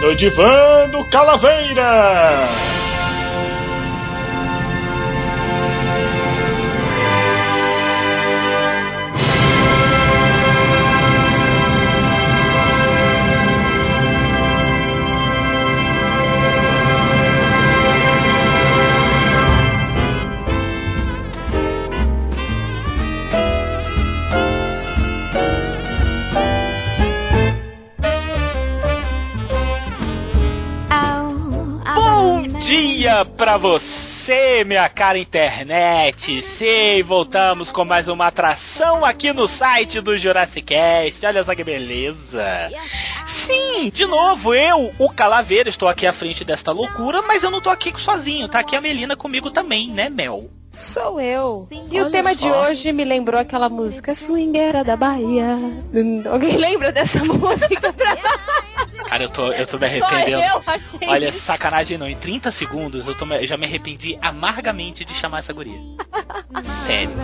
no Divã do Calaveira. Dia pra você, minha cara internet. Sim, voltamos com mais uma atração aqui no site do Jurassic Cast. Olha só que beleza. Sim, de novo, eu, o Calaveira, estou aqui à frente desta loucura, mas eu não tô aqui sozinho, tá aqui a Melina comigo também, né, Mel? Sou eu. Sim, e o tema só. de hoje me lembrou aquela música Swingueira da Bahia. Alguém lembra dessa música? Cara, eu tô, eu tô me arrependendo. Eu, Olha, sacanagem não. Em 30 segundos eu, tô, eu já me arrependi amargamente de chamar essa guria. Sério.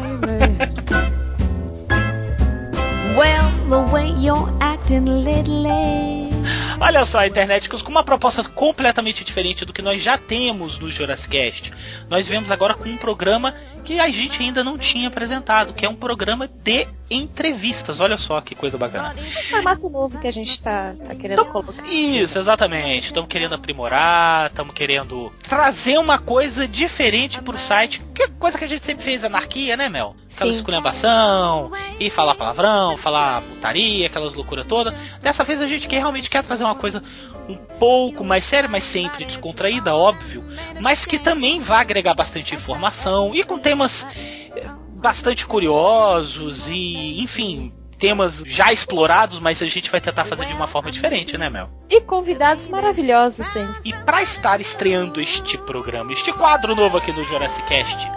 well, the way you're acting lately. Olha só, internet, com uma proposta completamente diferente do que nós já temos no Jurassic Cast. Nós vemos agora com um programa que a gente ainda não tinha apresentado, que é um programa de entrevistas. Olha só que coisa bacana. É um formato novo que a gente está tá querendo então, colocar. Isso, exatamente. Estamos querendo aprimorar, estamos querendo trazer uma coisa diferente pro site. Que é coisa que a gente sempre fez, anarquia, né, Mel? Aquela Sim. esculhambação, e falar palavrão, falar putaria, aquelas loucuras todas. Dessa vez a gente quer, realmente quer trazer uma coisa um pouco mais séria, mas sempre descontraída, óbvio, mas que também vai agregar bastante informação e com temas eh, bastante curiosos e, enfim, temas já explorados, mas a gente vai tentar fazer de uma forma diferente, né, Mel? E convidados maravilhosos, sim. E para estar estreando este programa, este quadro novo aqui do Jurassic Cast,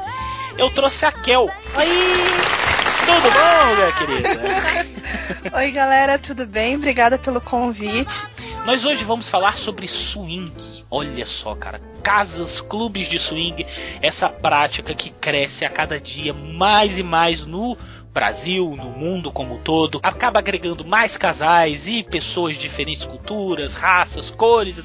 eu trouxe a Kel. Aí! Tudo bom, minha querida? Oi, galera, tudo bem? Obrigada pelo convite. Nós hoje vamos falar sobre swing. Olha só, cara, casas, clubes de swing, essa prática que cresce a cada dia mais e mais no Brasil, no mundo como um todo, acaba agregando mais casais e pessoas de diferentes culturas, raças, cores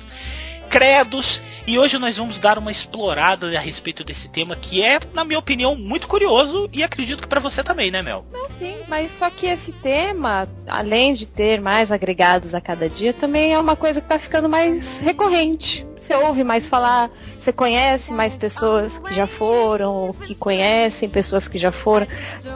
credos. E hoje nós vamos dar uma explorada a respeito desse tema que é, na minha opinião, muito curioso e acredito que para você também, né, Mel? Não, sim, mas só que esse tema, além de ter mais agregados a cada dia, também é uma coisa que tá ficando mais recorrente. Você ouve mais falar, você conhece mais pessoas que já foram, ou que conhecem pessoas que já foram.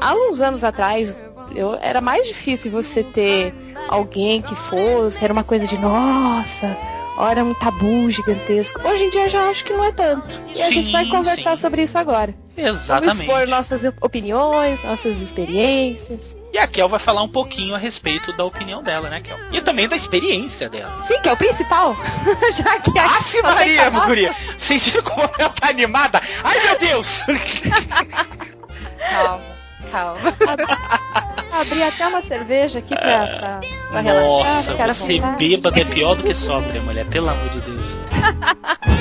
Há uns anos atrás, eu, era mais difícil você ter alguém que fosse, era uma coisa de nossa Ora, um tabu gigantesco. Hoje em dia já acho que não é tanto. E sim, a gente vai conversar sim. sobre isso agora. Exatamente. Vamos expor nossas opiniões, nossas experiências. E a Kel vai falar um pouquinho a respeito da opinião dela, né, Kel? E também da experiência dela. Sim, que é o principal. Já que a Aff, Maria, guria! Vocês viram como ela tá animada? Ai, meu Deus! Calma calma. Abri até uma cerveja aqui pra, pra, pra Nossa, relaxar. Nossa, você bêbada é pior do que sóbria, mulher. Pelo amor de Deus.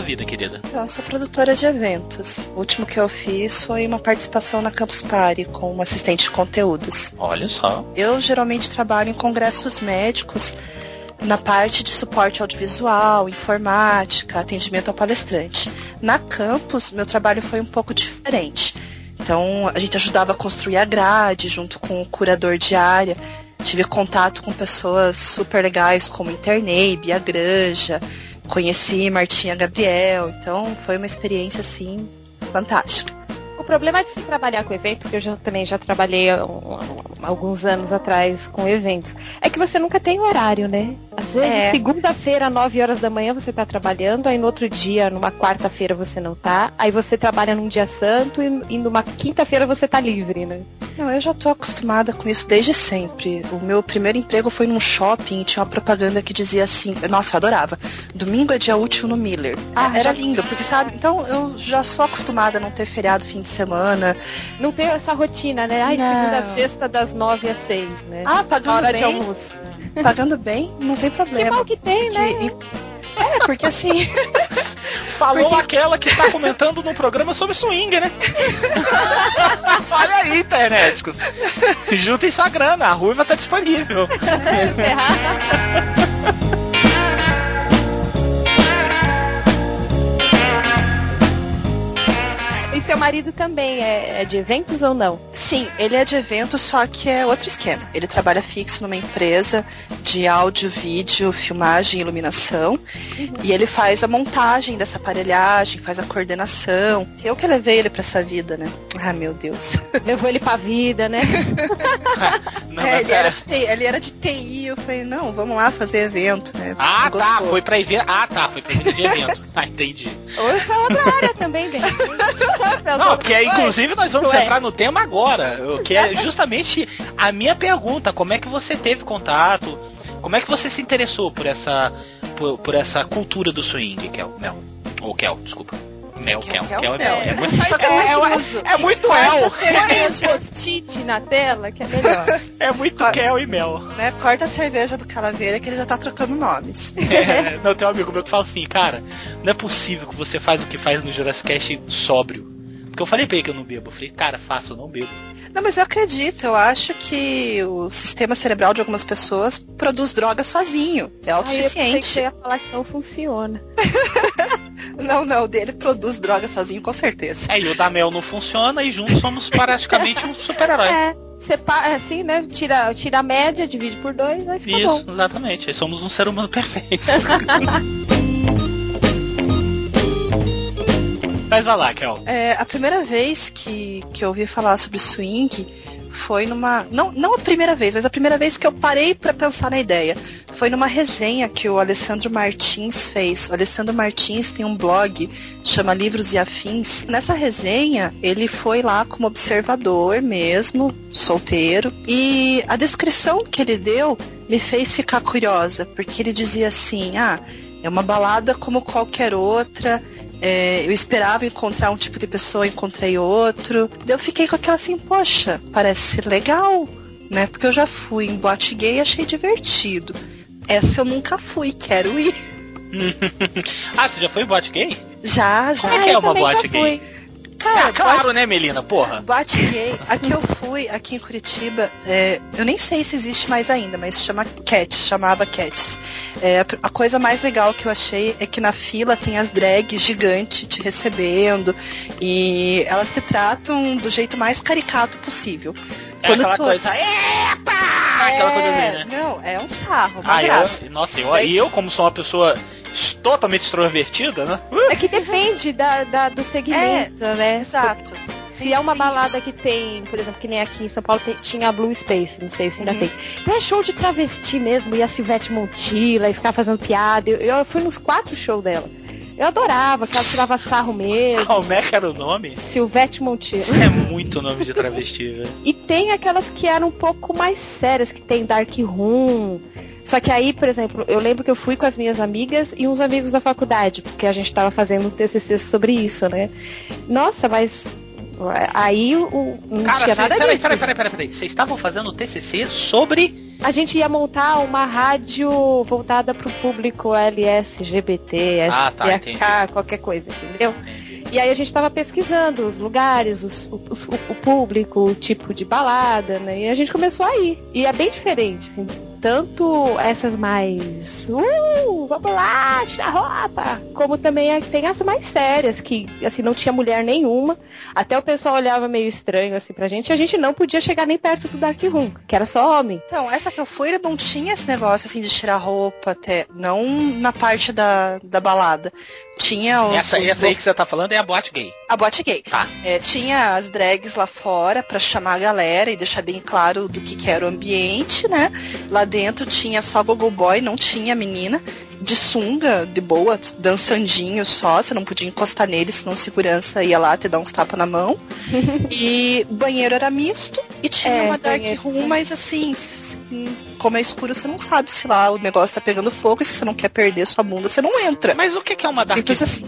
da vida, querida? Eu sou produtora de eventos. O último que eu fiz foi uma participação na Campus Party com assistente de conteúdos. Olha só. Eu geralmente trabalho em congressos médicos na parte de suporte audiovisual, informática, atendimento ao palestrante. Na campus, meu trabalho foi um pouco diferente. Então, a gente ajudava a construir a grade junto com o curador de área. Tive contato com pessoas super legais como Internei, Bia Granja, conheci Martinha Gabriel, então foi uma experiência assim fantástica. O problema de se trabalhar com evento, porque eu já, também já trabalhei um, alguns anos atrás com eventos, é que você nunca tem horário, né? Às vezes, é. segunda-feira, 9 horas da manhã, você tá trabalhando, aí no outro dia, numa quarta-feira, você não tá, aí você trabalha num dia santo e, e numa quinta-feira você tá livre, né? Não, eu já tô acostumada com isso desde sempre. O meu primeiro emprego foi num shopping e tinha uma propaganda que dizia assim, nossa, eu adorava. Domingo é dia útil no Miller. Ah, era já... lindo, porque sabe, então eu já sou acostumada a não ter feriado fim de semana. Não tem essa rotina, né? Ai, não. segunda a sexta, das nove às seis, né? Ah, pagando hora bem. de almoço. Pagando bem, não tem problema. Que mal que tem, né? É, porque assim. Falou porque... aquela que está comentando num programa sobre swing, né? Olha aí, internéticos. Juntem sua grana, a ruiva tá disponível. E seu marido também é, é, de eventos ou não? Sim, ele é de eventos, só que é outro esquema. Ele trabalha fixo numa empresa de áudio, vídeo, filmagem, iluminação. Uhum. E ele faz a montagem dessa aparelhagem, faz a coordenação. Eu que levei ele para essa vida, né? Ah, meu Deus. Levou ele pra vida, né? não, é, ele, era de TI, ele era de TI. Eu falei, não, vamos lá fazer evento, né? Ah, tá. Foi pra evento. Ah, tá. Foi pra evento de evento. ah, entendi. Ou foi outra área também, Não, que é, inclusive nós vamos Ué. entrar no tema agora, que é justamente a minha pergunta, como é que você teve contato, como é que você se interessou por essa por, por essa cultura do swing, Kel, Mel, ou Kel, desculpa. Mel, Kel, Kel, Kel é, é, é, muito, é, é, muito El. post-it na tela, que é melhor. É muito Kel e Mel. Né? Corta a cerveja do Calaveira que ele já tá trocando nomes. É, não, tem um amigo meu que fala assim, cara, não é possível que você faz o que faz no Jurassic Cast sóbrio. Porque eu falei pra ele que eu não bebo. Eu falei, cara, faço, eu não bebo. Não, mas eu acredito. Eu acho que o sistema cerebral de algumas pessoas produz droga sozinho. É autossuficiente. Ah, eu ia falar que não funciona. não, não. O dele produz droga sozinho, com certeza. É, e o da Mel não funciona e juntos somos praticamente um super-herói. É. Separa, assim, né? Tira, tira a média, divide por dois, aí fica Isso, bom. exatamente. Aí somos um ser humano perfeito. Mas vai lá, Kel. É, a primeira vez que, que eu ouvi falar sobre swing foi numa. Não, não a primeira vez, mas a primeira vez que eu parei para pensar na ideia. Foi numa resenha que o Alessandro Martins fez. O Alessandro Martins tem um blog, chama Livros e Afins. Nessa resenha, ele foi lá como observador mesmo, solteiro. E a descrição que ele deu me fez ficar curiosa, porque ele dizia assim: ah, é uma balada como qualquer outra é, eu esperava encontrar um tipo de pessoa, encontrei outro. Daí eu fiquei com aquela assim, poxa, parece legal, né? Porque eu já fui em boate gay e achei divertido. Essa eu nunca fui, quero ir. ah, você já foi em boate gay? Já, já. Como é que é uma boate gay? Fui. Cara, ah, claro, boate, né, Melina? Porra. Boate gay. Aqui eu fui, aqui em Curitiba, é, eu nem sei se existe mais ainda, mas chama Cat, chamava Cats. É, a coisa mais legal que eu achei é que na fila tem as drags gigantes te recebendo e elas te tratam do jeito mais caricato possível. É Quando aquela tu... coisa, epa! É, aquela coisa assim, né? Não, é um sarro, uma ah, graça. Eu, nossa, eu, e eu, como sou uma pessoa totalmente extrovertida, né? É que depende da, da do segmento, é, né? Exato. Se é uma balada que tem, por exemplo, que nem aqui em São Paulo tinha a Blue Space, não sei se ainda uhum. tem. Então é show de travesti mesmo, e a Silvete Montilla e ficar fazendo piada. Eu, eu fui nos quatro shows dela. Eu adorava, que ela tirava sarro mesmo. Como é que era o nome? Silvete Montilla. É muito nome de travesti, velho. E tem aquelas que eram um pouco mais sérias, que tem Dark Room. Só que aí, por exemplo, eu lembro que eu fui com as minhas amigas e uns amigos da faculdade, porque a gente estava fazendo um TCC sobre isso, né? Nossa, mas Aí o, não Cara, tinha cê, nada peraí, disso. Peraí, peraí, peraí, peraí. Vocês estavam fazendo TCC sobre... A gente ia montar uma rádio voltada para o público LSGBT, ah, tá, SPK, qualquer coisa, entendeu? Entendi. E aí a gente estava pesquisando os lugares, os, os, o, o, público, o tipo de balada, né? E a gente começou a ir. E é bem diferente, assim tanto essas mais uh, vamos lá, tirar roupa, como também tem as mais sérias, que assim, não tinha mulher nenhuma. Até o pessoal olhava meio estranho assim pra gente, e a gente não podia chegar nem perto do Dark Room, que era só homem. Então, essa que eu fui, não tinha esse negócio assim de tirar roupa até, não na parte da, da balada. Tinha os, essa, os essa aí que você tá falando é a boate gay. A boate gay. Tá. É, tinha as drags lá fora para chamar a galera e deixar bem claro do que, que era o ambiente, né? Lá dentro tinha só Gogo Boy, não tinha menina. De sunga, de boa, dançandinho só. Você não podia encostar nele, senão segurança ia lá te dar uns tapas na mão. e o banheiro era misto. E tinha é, uma dark room, mas assim, como é escuro, você não sabe se lá o negócio tá pegando fogo. E se você não quer perder sua bunda, você não entra. Mas o que é uma dark Simples assim.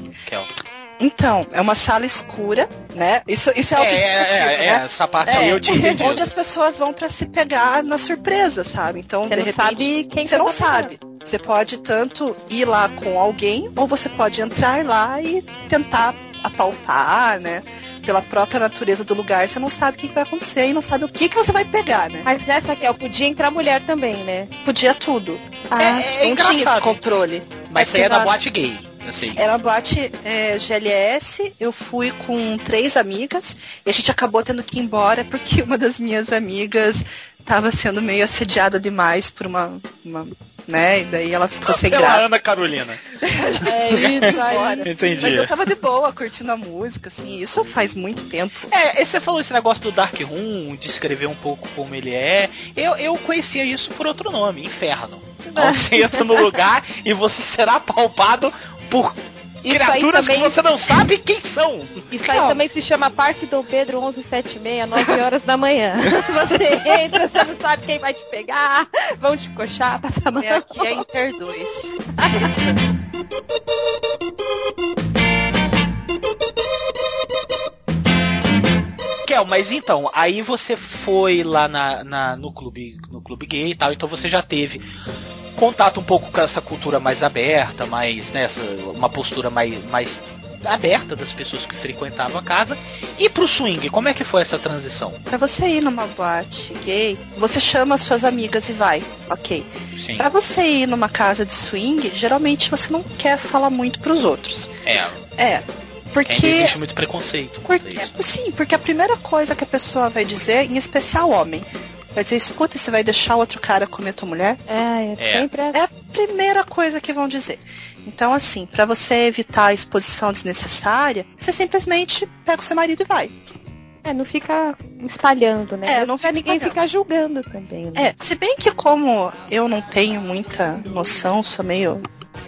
Kel? Então, é uma sala escura, né? Isso, isso é, é, é, é, né? é, essa parte aí eu te entendi. Onde as pessoas vão para se pegar na surpresa, sabe? Então, você de não repente, sabe quem você não sabe. Você pode tanto ir lá com alguém, ou você pode entrar lá e tentar apalpar, né? Pela própria natureza do lugar, você não sabe o que vai acontecer e não sabe o que, que você vai pegar, né? Mas nessa aqui, podia entrar mulher também, né? Podia tudo. Ah, é, é não tinha esse controle. Mas isso aí é da boate gay. Assim. Era uma boate é, GLS, eu fui com três amigas e a gente acabou tendo que ir embora porque uma das minhas amigas estava sendo meio assediada demais por uma, uma né? E daí ela ficou sem Pela graça. Ana Carolina. é isso aí. Entendi. Mas eu tava de boa, curtindo a música, assim, isso faz muito tempo. É, você falou esse negócio do Dark Room, de escrever um pouco como ele é. Eu, eu conhecia isso por outro nome, Inferno. Onde você entra no lugar e você será palpado por isso criaturas também... que você não sabe quem são. Isso aí também se chama Parque Dom Pedro 1176, 9 horas da manhã. Você entra, você não sabe quem vai te pegar, vão te coxar, passar a mão. É aqui é Inter 2. Kel, mas então, aí você foi lá na, na, no, clube, no clube gay e tal, então você já teve contato um pouco com essa cultura mais aberta, mais, né, uma postura mais, mais aberta das pessoas que frequentavam a casa. E pro swing, como é que foi essa transição? Para você ir numa boate gay, você chama suas amigas e vai, ok. Pra você ir numa casa de swing, geralmente você não quer falar muito pros outros. É. É. Porque. Ainda existe muito preconceito. Porque, sim, porque a primeira coisa que a pessoa vai dizer, em especial homem, Vai dizer, escuta, você vai deixar outro cara comer tua mulher? É, é, sempre assim. É a primeira coisa que vão dizer. Então, assim, para você evitar a exposição desnecessária, você simplesmente pega o seu marido e vai. É, não fica espalhando, né? É, Mas não fica ninguém ficar julgando também. Né? É, se bem que como eu não tenho muita noção, sou meio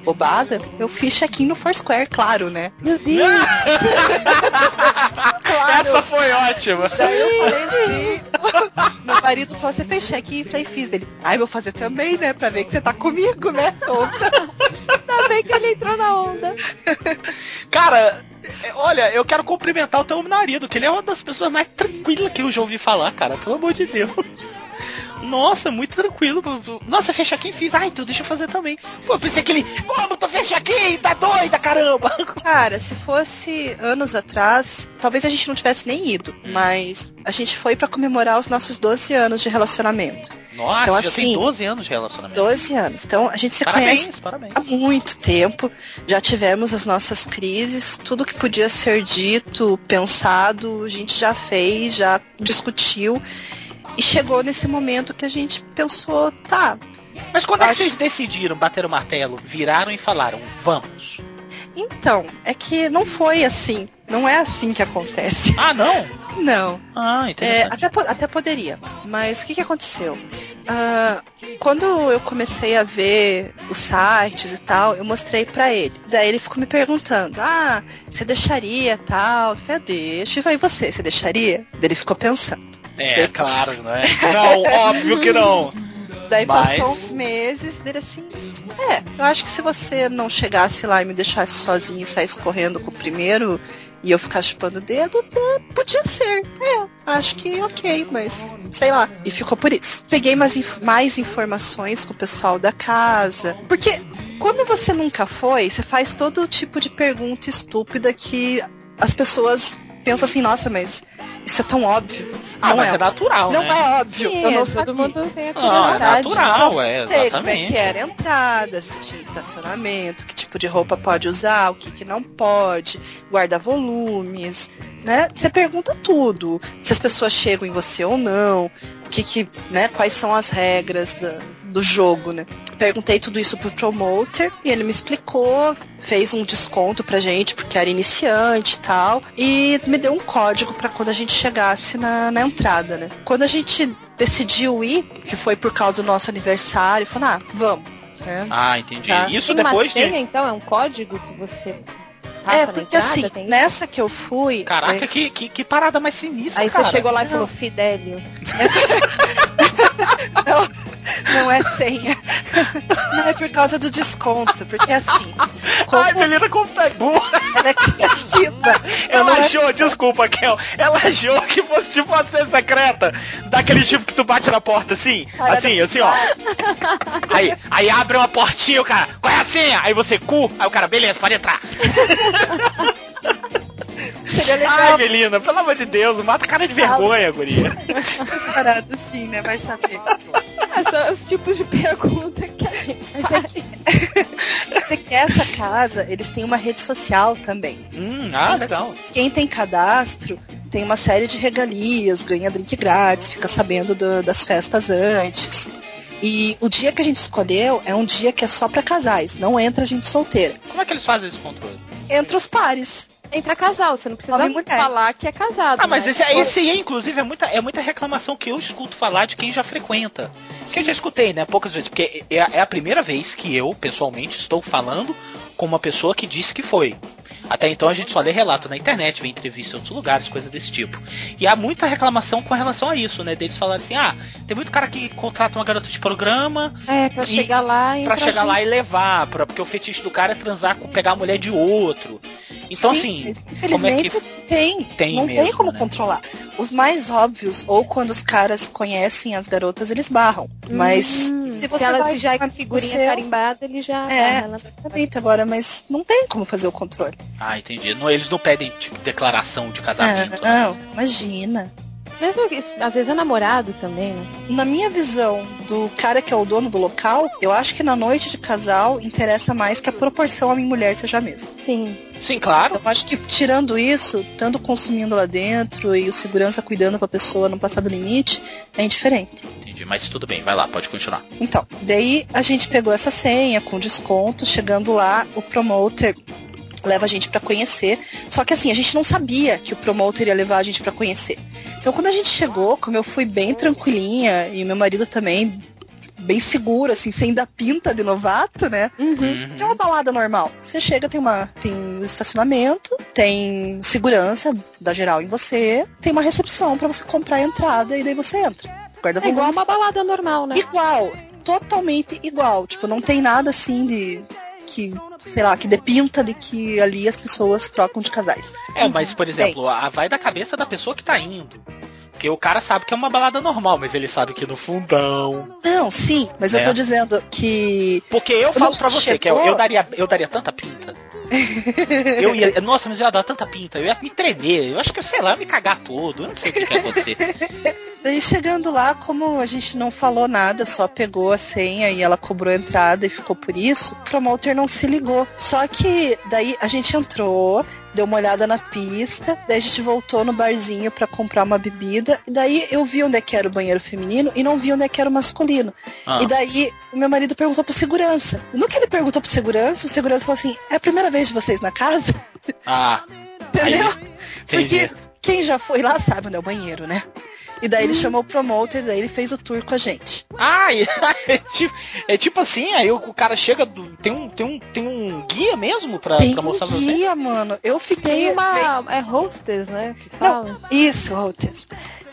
bobada, eu fiz check-in no Foursquare, claro, né? Meu Deus! claro. Essa foi ótima. Daí eu falei assim. Meu marido falou: você fez check-in? Falei, fiz dele. Ai, vou fazer também, né? Pra ver que você tá comigo, né? Ainda bem que ele entrou na onda. Cara, olha, eu quero cumprimentar o teu marido, que ele é uma das pessoas mais tranquilas que eu já ouvi falar, cara. Pelo amor de Deus. Nossa, muito tranquilo. Nossa, fecha aqui fiz. Ah, então deixa eu fazer também. Pô, eu pensei que ele. Como tu fecha aqui? Tá doida, caramba! Cara, se fosse anos atrás, talvez a gente não tivesse nem ido. Mas a gente foi para comemorar os nossos 12 anos de relacionamento. Nossa, então, já assim, tem 12 anos de relacionamento. 12 anos. Então a gente se parabéns, conhece parabéns. há muito tempo. Já tivemos as nossas crises, tudo que podia ser dito, pensado, a gente já fez, já discutiu. E chegou nesse momento que a gente pensou, tá. Mas quando acho... é que vocês decidiram bater o martelo, viraram e falaram, vamos? Então, é que não foi assim. Não é assim que acontece. Ah, não? Não. Ah, é, até, até poderia. Mas o que, que aconteceu? Uh, quando eu comecei a ver os sites e tal, eu mostrei para ele. Daí ele ficou me perguntando: Ah, você deixaria tal? Eu falei, ah, deixa. E você, você deixaria? Daí ele ficou pensando. É, claro, não é? Não, óbvio que não. Daí Mas... passou uns meses, dele assim. É, eu acho que se você não chegasse lá e me deixasse sozinho e saísse correndo com o primeiro e eu ficar chupando o dedo, podia ser. É, acho que ok, mas sei lá. E ficou por isso. Peguei mais, inf mais informações com o pessoal da casa. Porque quando você nunca foi, você faz todo tipo de pergunta estúpida que as pessoas pensam assim, nossa, mas isso é tão óbvio. Ah, não mas é, é natural, não né? É óbvio. Sim, eu não é, sabia. Todo mundo tem a não, é natural, é, exatamente. Como é que era a entrada, se tinha estacionamento, que tipo de roupa pode usar, o que, que não pode, guarda volumes, né? Você pergunta tudo. Se as pessoas chegam em você ou não, o que que, né, quais são as regras da, do jogo, né? Perguntei tudo isso pro promoter e ele me explicou, fez um desconto pra gente porque era iniciante e tal, e me deu um código para quando a gente chegasse na, na entrada, né? Quando a gente decidiu ir, que foi por causa do nosso aniversário, falou, ah, vamos. Né? Ah, entendi. Tá. Isso Tem depois uma senha, de... então? É um código que você é, porque entrada, assim, tem... nessa que eu fui. Caraca, é... que, que, que, parada mais sinistra. Aí cara. você chegou lá e falou, Fidelio. Não é senha. Não, é por causa do desconto. Porque assim. Como... Ai, Belina, como tá burra. Ela é criativa. Ela achou, é... desculpa, Kel. Ela achou que fosse tipo uma senha secreta. Daquele tipo que tu bate na porta assim. Cara, assim, assim, ó. Aí, aí abre uma portinha, o cara, qual é a senha? Aí você, cu. Aí o cara, beleza, pode entrar. Ai, Melina, pelo amor de Deus, mata cara de vergonha, guria. Parado assim, né? Vai saber. É, são os tipos de pergunta que a gente Mas é que, você quer essa casa, eles têm uma rede social também. Hum, ah, legal. Quem tem cadastro tem uma série de regalias, ganha drink grátis, fica sabendo do, das festas antes. E o dia que a gente escolheu é um dia que é só para casais, não entra gente solteira. Como é que eles fazem esse controle? Entre os pares entra casal, você não precisa falar que é casado. Ah, mas né? esse, esse aí, inclusive, é muita, é muita reclamação que eu escuto falar de quem já frequenta. Sim. Que eu já escutei, né? Poucas vezes. Porque é, é a primeira vez que eu, pessoalmente, estou falando com uma pessoa que disse que foi. Até então a gente só lê relato na internet, vê entrevista em outros lugares, coisas desse tipo. E há muita reclamação com relação a isso, né? Deles falarem assim: ah, tem muito cara que contrata uma garota de programa. É, pra chegar lá e. Pra chegar gente... lá e levar, pra, porque o fetiche do cara é transar com pegar a mulher de outro. Então, Sim, assim. Infelizmente é que... tem. tem. Não mesmo, tem como né? controlar. Os mais óbvios, ou quando os caras conhecem as garotas, eles barram. Mas hum, se você se ela vai. já é figurinha você... carimbada, ele já. É, exatamente. Agora, mas não tem como fazer o controle. Ah, entendi. Não, eles não pedem tipo, declaração de casamento. É, não, né? imagina. Mesmo que, às vezes é namorado também, né? Na minha visão do cara que é o dono do local, eu acho que na noite de casal interessa mais que a proporção homem-mulher seja a mesma. Sim. Sim, claro. Eu acho que tirando isso, estando consumindo lá dentro e o segurança cuidando pra pessoa não passar do limite, é indiferente. Entendi, mas tudo bem, vai lá, pode continuar. Então, daí a gente pegou essa senha com desconto, chegando lá, o promoter leva a gente para conhecer. Só que assim, a gente não sabia que o promoter ia levar a gente para conhecer. Então quando a gente chegou, como eu fui bem tranquilinha e meu marido também bem seguro, assim, sem dar pinta de novato, né? Uhum. É uma balada normal. Você chega, tem uma tem um estacionamento, tem segurança da geral em você, tem uma recepção para você comprar a entrada e daí você entra. Guarda é igual uma balada normal, né? Igual, totalmente igual. Tipo, não tem nada assim de que, sei lá, que depinta de que ali as pessoas trocam de casais. É, mas, por exemplo, a, vai da cabeça da pessoa que tá indo. Porque o cara sabe que é uma balada normal, mas ele sabe que no fundão. Não, sim, mas é. eu tô dizendo que. Porque eu falo pra você chegou... que eu, eu, daria, eu daria tanta pinta. eu ia. Nossa, mas eu ia dar tanta pinta. Eu ia me tremer. Eu acho que, sei lá, eu ia me cagar todo. Eu não sei o que, que ia acontecer. Daí chegando lá, como a gente não falou nada, só pegou a senha e ela cobrou a entrada e ficou por isso, o promoter não se ligou. Só que daí a gente entrou, deu uma olhada na pista, daí a gente voltou no barzinho para comprar uma bebida, e daí eu vi onde é que era o banheiro feminino e não vi onde é que era o masculino. Ah. E daí o meu marido perguntou pro segurança. No que ele perguntou pro segurança, o segurança falou assim: é a primeira vez de vocês na casa? Ah. Entendeu? Aí, Porque quem já foi lá sabe onde é o banheiro, né? E daí ele chamou o promoter, daí ele fez o tour com a gente. Ah, é tipo, é tipo assim, aí o, cara chega, do, tem, um, tem, um, tem um guia mesmo pra, tem pra mostrar um pra você? guia, mano. Eu fiquei... Tem uma... É hostess, né? Que fala. Não, isso, hostess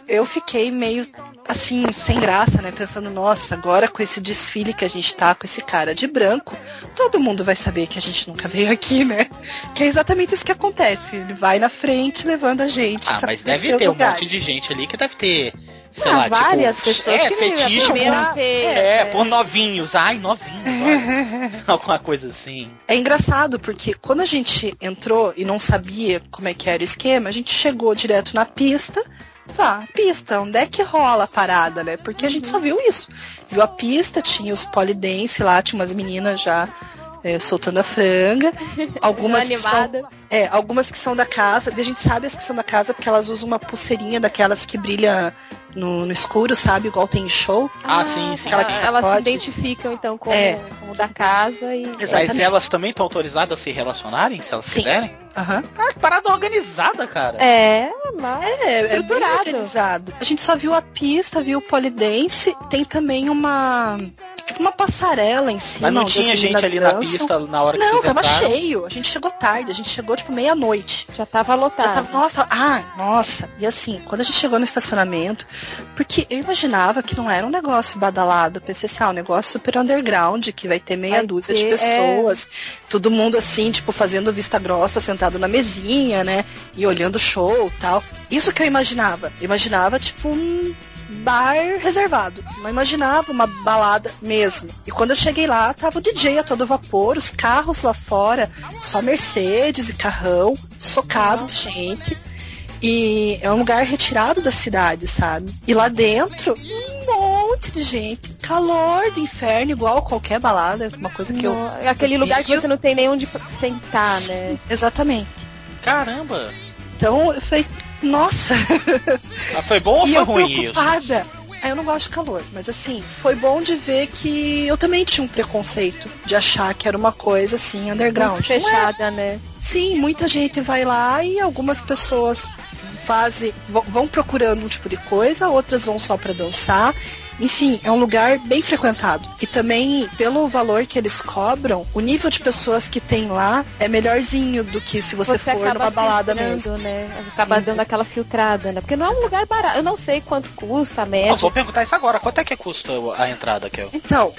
eu fiquei meio assim, sem graça, né? Pensando, nossa, agora com esse desfile que a gente tá com esse cara de branco, todo mundo vai saber que a gente nunca veio aqui, né? Que é exatamente isso que acontece. Ele vai na frente levando a gente. Ah, mas deve ter lugar. um monte de gente ali que deve ter. Sei ah, lá, várias tipo, pessoas é, que fetiche por, é, é, por novinhos. Ai, novinhos. Alguma coisa assim. É engraçado, porque quando a gente entrou e não sabia como é que era o esquema, a gente chegou direto na pista Tá, pista, onde é que rola a parada, né? Porque a gente só viu isso. Viu a pista, tinha os polidense lá, tinha umas meninas já é, soltando a franga. Algumas que, são, é, algumas que são da casa. A gente sabe as que são da casa porque elas usam uma pulseirinha daquelas que brilha no, no escuro, sabe? Igual tem show. Ah, ah sim, sim. Elas, elas se identificam então como, é. como da casa e. Mas elas também estão autorizadas a se relacionarem, se elas sim. quiserem? Aham. Uhum. Cara, que parada organizada, cara. É, normal. É, é bem organizado. A gente só viu a pista, viu o polidense, tem também uma uma passarela em cima. Mas não tinha gente ali dançam. na pista na hora que Não, tava entraram? cheio. A gente chegou tarde, a gente chegou tipo meia-noite. Já tava lotado. Já tava, nossa, ah, nossa. E assim, quando a gente chegou no estacionamento, porque eu imaginava que não era um negócio badalado, pensei assim, ah, um negócio super underground, que vai ter meia vai dúzia ter, de pessoas, é... todo mundo assim, tipo, fazendo vista grossa, sentado na mesinha, né? E olhando o show tal. Isso que eu imaginava. Eu imaginava, tipo, um bar reservado. Não imaginava uma balada mesmo. E quando eu cheguei lá, tava o DJ a todo vapor, os carros lá fora, só Mercedes e carrão, socado de gente. E é um lugar retirado da cidade, sabe? E lá dentro, um monte de gente. Calor do inferno, igual qualquer balada. Uma coisa que não, eu. Aquele lugar que você não tem nem onde sentar, Sim, né? Exatamente. Caramba! Então eu falei, nossa! Ah, foi bom ou foi ruim preocupada. isso? Ah, eu não gosto de calor, mas assim, foi bom de ver que eu também tinha um preconceito de achar que era uma coisa assim, underground. Muito fechada, é. né? Sim, muita gente vai lá e algumas pessoas fazem, vão procurando um tipo de coisa, outras vão só para dançar enfim, é um lugar bem frequentado. E também, pelo valor que eles cobram, o nível de pessoas que tem lá é melhorzinho do que se você, você for numa balada mesmo. Né? Acaba uhum. dando aquela filtrada, né? Porque não é um lugar barato. Eu não sei quanto custa a média. vou perguntar isso agora. Quanto é que custa a entrada, Kel? Então,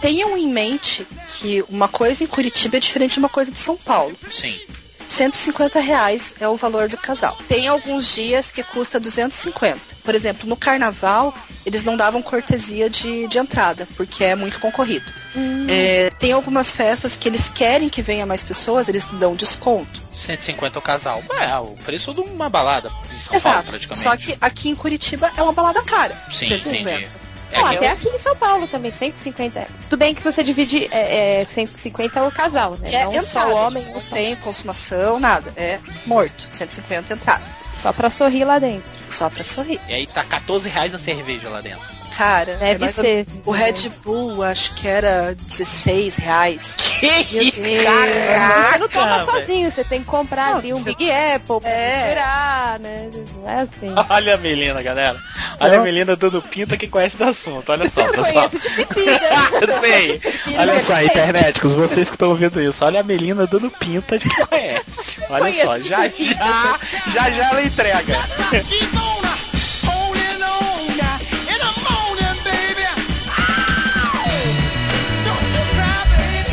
tenham em mente que uma coisa em Curitiba é diferente de uma coisa de São Paulo. Sim. 150 reais é o valor do casal. Tem alguns dias que custa 250. Por exemplo, no carnaval, eles não davam cortesia de, de entrada, porque é muito concorrido. Hum. É, tem algumas festas que eles querem que venha mais pessoas, eles dão desconto. 150 o casal. É, o preço de uma balada em São Exato. Paulo, praticamente. Só que aqui em Curitiba é uma balada cara. Sim, 150. entendi. É não, até eu... aqui em São Paulo também, 150. Tudo bem que você divide é, é, 150 é o casal, né? É, não entrada, só o homem. Não tem consumação, nada. É morto. 150 entrada. Só pra sorrir lá dentro. Só pra sorrir. E aí tá 14 reais a cerveja lá dentro. Cara, deve é ser. O Red Bull acho que era 16 reais. Que Caraca, Você não toma sozinho, você tem que comprar não, ali um Big Apple pra é. misturar, né? Não é assim. Olha a Melina, galera. Olha a Melina dando pinta que conhece do assunto. Olha só, pessoal. de né? Eu sei. Olha só, internéticos, vocês que estão ouvindo isso. Olha a Melina dando pinta de que conhece. Olha conheço só, já já, já já ela entrega.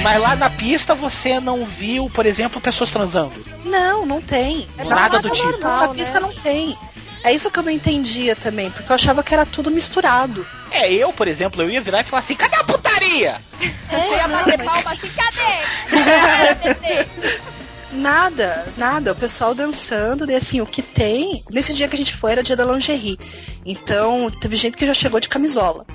Mas lá na pista você não viu, por exemplo, pessoas transando? Não, não tem. É nada do tipo. Normal, na pista né? não tem. É isso que eu não entendia também, porque eu achava que era tudo misturado. É, eu, por exemplo, eu ia virar e falar assim, cadê a putaria? É, eu ia bater mas... palma assim, cadê? Nada, nada. O pessoal dançando, e assim, o que tem. Nesse dia que a gente foi era dia da lingerie. Então, teve gente que já chegou de camisola.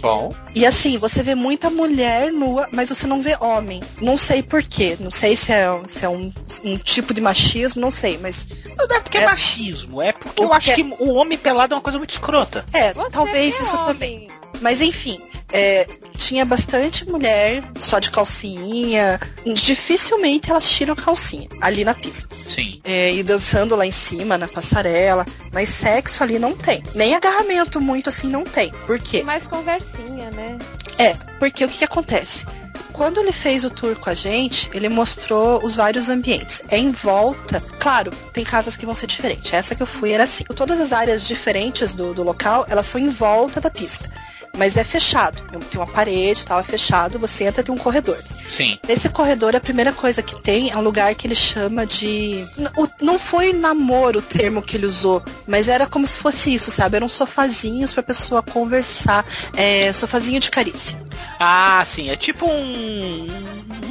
Bom. E assim, você vê muita mulher nua, mas você não vê homem. Não sei porquê. Não sei se é, se é um, um tipo de machismo, não sei, mas. Não é porque é, é machismo, é porque eu acho que o homem pelado é uma coisa muito escrota. É, você talvez isso homem. também. Mas enfim, é, tinha bastante mulher só de calcinha. Dificilmente elas tiram a calcinha ali na pista. Sim. É, e dançando lá em cima, na passarela. Mas sexo ali não tem. Nem agarramento muito assim não tem. Por quê? Mais conversinha, né? É, porque o que, que acontece? quando ele fez o tour com a gente, ele mostrou os vários ambientes. É em volta. Claro, tem casas que vão ser diferentes. Essa que eu fui era assim. Todas as áreas diferentes do, do local, elas são em volta da pista mas é fechado. Tem uma parede tal, é fechado, você entra tem um corredor. Sim. Nesse corredor, a primeira coisa que tem é um lugar que ele chama de. Não foi namoro o termo que ele usou, mas era como se fosse isso, sabe? Eram sofazinhos pra pessoa conversar. É, sofazinho de carícia. Ah, sim. É tipo um.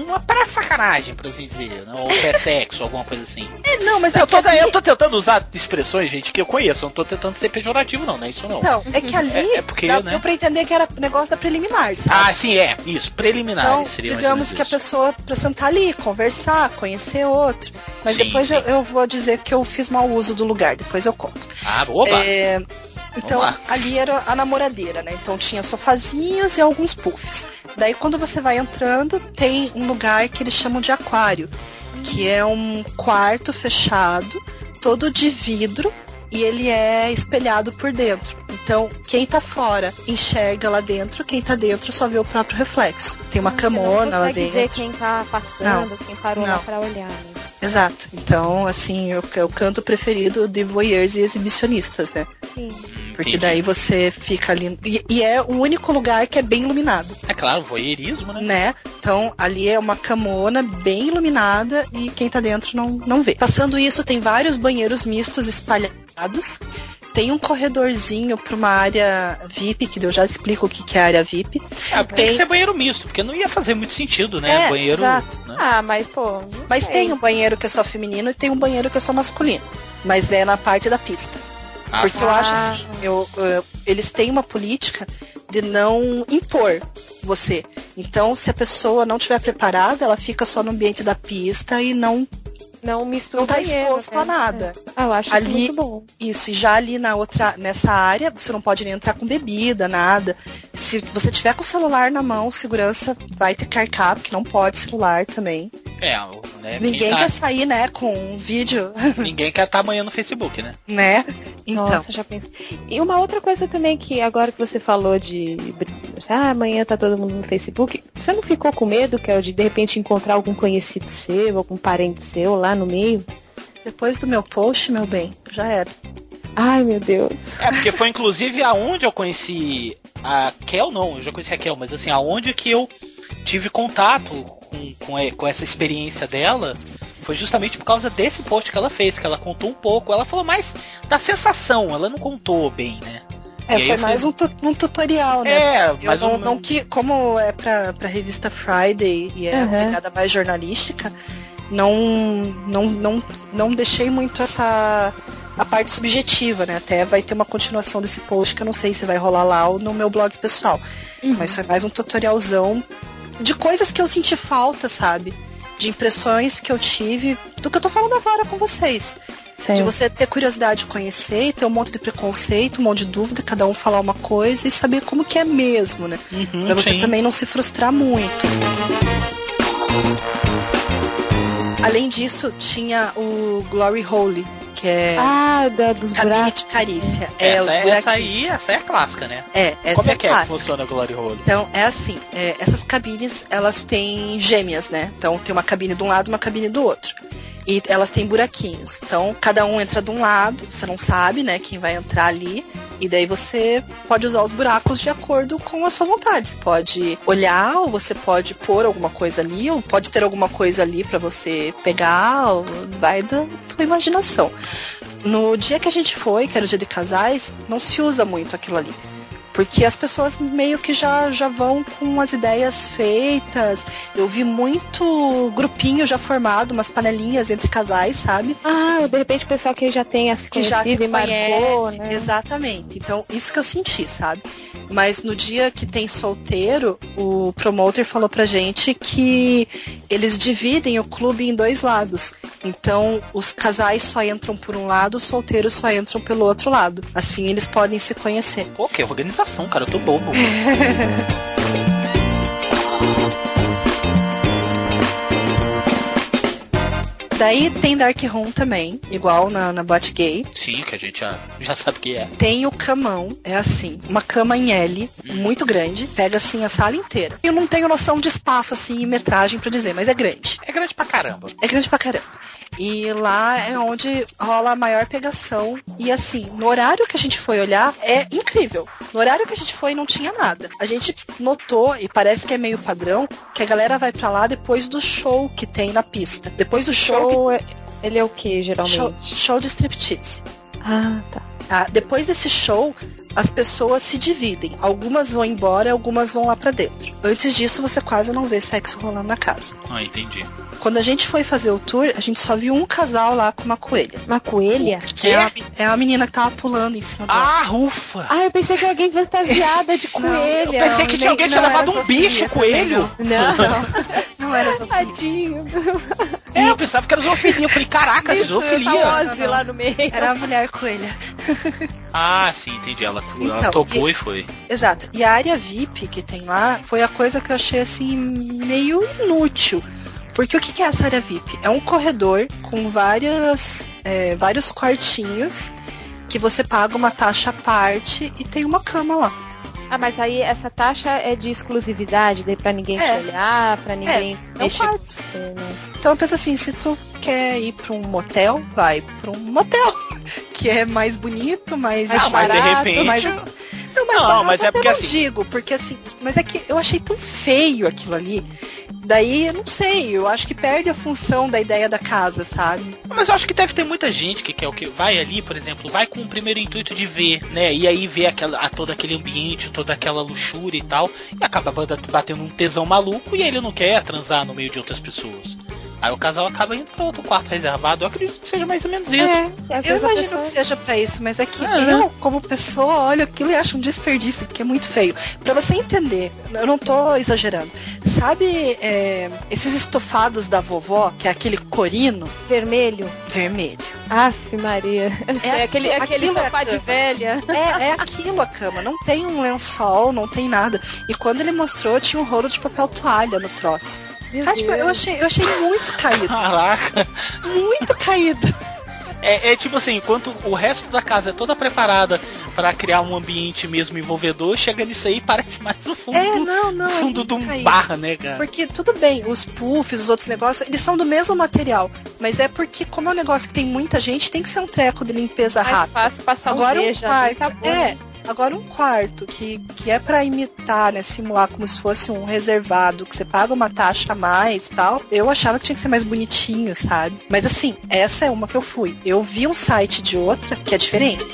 Uma pré-sacanagem, por assim dizer. Né? Ou pré-sexo, alguma coisa assim. É, não, mas é eu, tô, ali... eu tô tentando usar expressões, gente, que eu conheço. Eu não tô tentando ser pejorativo, não, não é isso não. Não, é que ali. É, é porque, dá, né? Deu pra entender que era negócio da preliminar, sabe? Ah, sim, é. Isso, preliminar. Então, digamos que a pessoa pra sentar ali, conversar, conhecer outro. Mas sim, depois sim. Eu, eu, vou dizer que eu fiz mau uso do lugar, depois eu conto. Ah, boa! É, então, ali era a namoradeira, né? Então tinha sofazinhos e alguns puffs. Daí quando você vai entrando, tem um lugar que eles chamam de aquário, que é um quarto fechado todo de vidro e ele é espelhado por dentro. Então, quem tá fora enxerga lá dentro, quem tá dentro só vê o próprio reflexo. Tem uma Ah, camona lá Você dentro. ver quem tá passando, quem parou lá Não. pra olhar. Né? Exato. Então, assim, é o, é o canto preferido de voyeurs e exibicionistas, né? Sim. Porque Entendi. daí você fica ali. E, e é o único lugar que é bem iluminado, É claro, voyeurismo, né? né? Então ali é uma camona bem iluminada e quem tá dentro não, não vê. Passando isso, tem vários banheiros mistos espalhados. Tem um corredorzinho para uma área VIP, que eu já explico o que que é a área VIP. É, tem que Tem- ser banheiro misto, porque não ia fazer muito sentido, né? É, banheiro. exato. né? Ah, mas pô. não Mas sei. tem um banheiro que é só feminino e tem um banheiro que é só masculino. Mas é na parte da pista. Ah, Porque eu acho assim, eu, eu- eles têm uma política de não impor você. Então, se a pessoa não estiver preparada, ela fica só no ambiente da pista e não, Não mistura não tá exposto né? a nada. Ah, eu acho Ali- isso muito bom. Isso, e já ali na outra, nessa área, você não pode nem entrar com bebida, nada. Se você tiver com o celular na mão, segurança vai te carcar, porque não pode celular também. É, né? Ninguém tá- quer sair, né, com um vídeo, Ninguém quer estar amanhã no Facebook, né? né? Então, Nossa, já penso. E uma outra coisa também que agora que você falou de ah, amanhã tá todo mundo no Facebook, você não ficou com medo, que é o de de repente encontrar algum conhecido seu, algum parente seu lá no meio? depois do meu post, meu bem, já era. Ai, meu Deus. É, porque foi inclusive aonde eu conheci a Kel, não, eu já conheci a Kel, mas assim, aonde que eu tive contato com, com, com essa experiência dela foi justamente por causa desse post que ela fez, que ela contou um pouco. Ela falou mais da sensação, ela não contou bem, né? É, foi mais fui- um, tu- um tutorial, né? É, Eu mas não, um- não que, como é pra, pra revista Friday e é Uhum. a pegada mais jornalística, não, não, não, não deixei muito essa a parte subjetiva, né? Até vai ter uma continuação desse post que eu não sei se vai rolar lá ou no meu blog pessoal. Uhum. Mas foi mais um tutorialzão de coisas que eu senti falta, sabe? De impressões que eu tive do que eu tô falando agora com vocês. De você ter curiosidade de conhecer, e ter um monte de preconceito, um monte de dúvida, cada um falar uma coisa e saber como que é mesmo, né? Uhum, Pra você sim. também não se frustrar muito. Além disso, tinha o Glory Hole, que é Ah, da, dos cabine buracos. de carícia. É, Essa, buraquinhos. essa aí, essa é a clássica, né? É, essa Como é é que é que funciona a Glory Hole? Então, é assim, é, essas cabines, elas têm gêmeas, né? Então, tem uma cabine de um lado e uma cabine do outro. E elas têm buraquinhos. Então, cada um entra de um lado, você não sabe, né, quem vai entrar ali. E daí você pode usar os buracos de acordo com a sua vontade. Você pode olhar, ou você pode pôr alguma coisa ali, ou pode ter alguma coisa ali pra você pegar, vai da tua imaginação. No dia que a gente foi, que era o dia de casais, não se usa muito aquilo ali. Porque as pessoas meio que já, já vão com as ideias feitas. Eu vi muito grupinho já formado, umas panelinhas entre casais, sabe? Ah, de repente o pessoal que já tem as Que já se conhecido e marcou, conhece. né? Exatamente. Então, isso que eu senti, sabe? Mas no dia que tem solteiro, o promoter falou pra gente que eles dividem o clube em dois lados. Então, os casais só entram por um lado, os solteiros só entram pelo outro lado. Assim, eles podem se conhecer. Pô, que organização, cara, eu tô bobo. Daí tem Dark Room também, igual na, na Bot Gay. Sim, que a gente já, já sabe o que é. Tem o camão, é assim, uma cama em L, muito grande, pega assim a sala inteira. Eu não tenho noção de espaço assim e metragem pra dizer, mas é grande. É grande pra caramba. É grande pra caramba. E lá é onde rola a maior pegação. E assim, no horário que a gente foi olhar, é incrível. No horário que a gente foi, não tinha nada. A gente notou, e parece que é meio padrão, que a galera vai pra lá depois do show que tem na pista. Depois do show, Show, é- ele é o que, que, geralmente? show, show de striptease. Ah, tá. Tá? Depois desse show, as pessoas se dividem. Algumas vão embora, algumas vão lá pra dentro. Antes disso, você quase não vê sexo rolando na casa. Ah, entendi. Quando a gente foi fazer o tour, a gente só viu um casal lá com uma coelha. Uma coelha? Que? É a, é a menina que tava pulando em cima dela. Ah, ufa! Ah, eu pensei que era alguém fantasiada de coelho. eu pensei não, que tinha alguém tinha não levado um bicho coelho. Não, Não, não era Sofia. tadinho. É, eu pensava que era zoofilia. Eu falei, caraca, Isso, zoofilia. tá Não, não. lá no meio. Era a mulher coelha. Ah, sim, entendi. Ela, ela Então, topou e- e foi. Exato. E a área VIP que tem lá foi a coisa que eu achei assim meio inútil. Porque o que é essa área VIP? É um corredor com várias, é, vários quartinhos que você paga uma taxa à parte e tem uma cama lá. Ah, mas aí essa taxa é de exclusividade, daí pra ninguém é. te olhar, pra ninguém é, mexer é um com você, né? Então eu penso assim, se tu quer ir pra um motel, vai pra um motel. Que é mais bonito, mais ah, barato, mas de repente... mais não, mas, não, mas é porque assim. digo, porque assim, mas é que eu achei tão feio aquilo ali. Daí, eu não sei, eu acho que perde a função da ideia da casa, sabe? Mas eu acho que deve ter muita gente que quer o que vai ali, por exemplo, vai com o primeiro intuito de ver, né? E aí vê aquela, a, todo aquele ambiente, toda aquela luxúria e tal, e acaba batendo um tesão maluco e ele não quer transar no meio de outras pessoas. Aí o casal acaba indo para outro quarto reservado. Eu acredito que seja mais ou menos isso. É, eu imagino pessoa... que seja para isso, mas é que ah, eu, como pessoa, olho aquilo e acho um desperdício, porque é muito feio. Para você entender, eu não tô exagerando. Sabe é, esses estofados da vovó, que é aquele corino? Vermelho. Vermelho. Aff, Maria. É aquele, aquele sofá é de velha. É, é aquilo a cama. Não tem um lençol, não tem nada. E quando ele mostrou, tinha um rolo de papel toalha no troço. Ah, tipo, eu achei, eu achei muito caído. Caraca! Muito caído. É, é, tipo assim, enquanto o resto da casa é toda preparada para criar um ambiente mesmo envolvedor, chega nisso aí parece mais o fundo, é, não, não, é fundo é de um caído. bar, né, cara? Porque tudo bem, os puffs, os outros negócios, eles são do mesmo material, mas é porque como é um negócio que tem muita gente, tem que ser um treco de limpeza mais rápida. fácil passar Agora um, um quarto, tá é, Agora, um quarto que, que é para imitar, né, simular como se fosse um reservado, que você paga uma taxa a mais tal, eu achava que tinha que ser mais bonitinho, sabe? Mas assim, essa é uma que eu fui. Eu vi um site de outra que é diferente.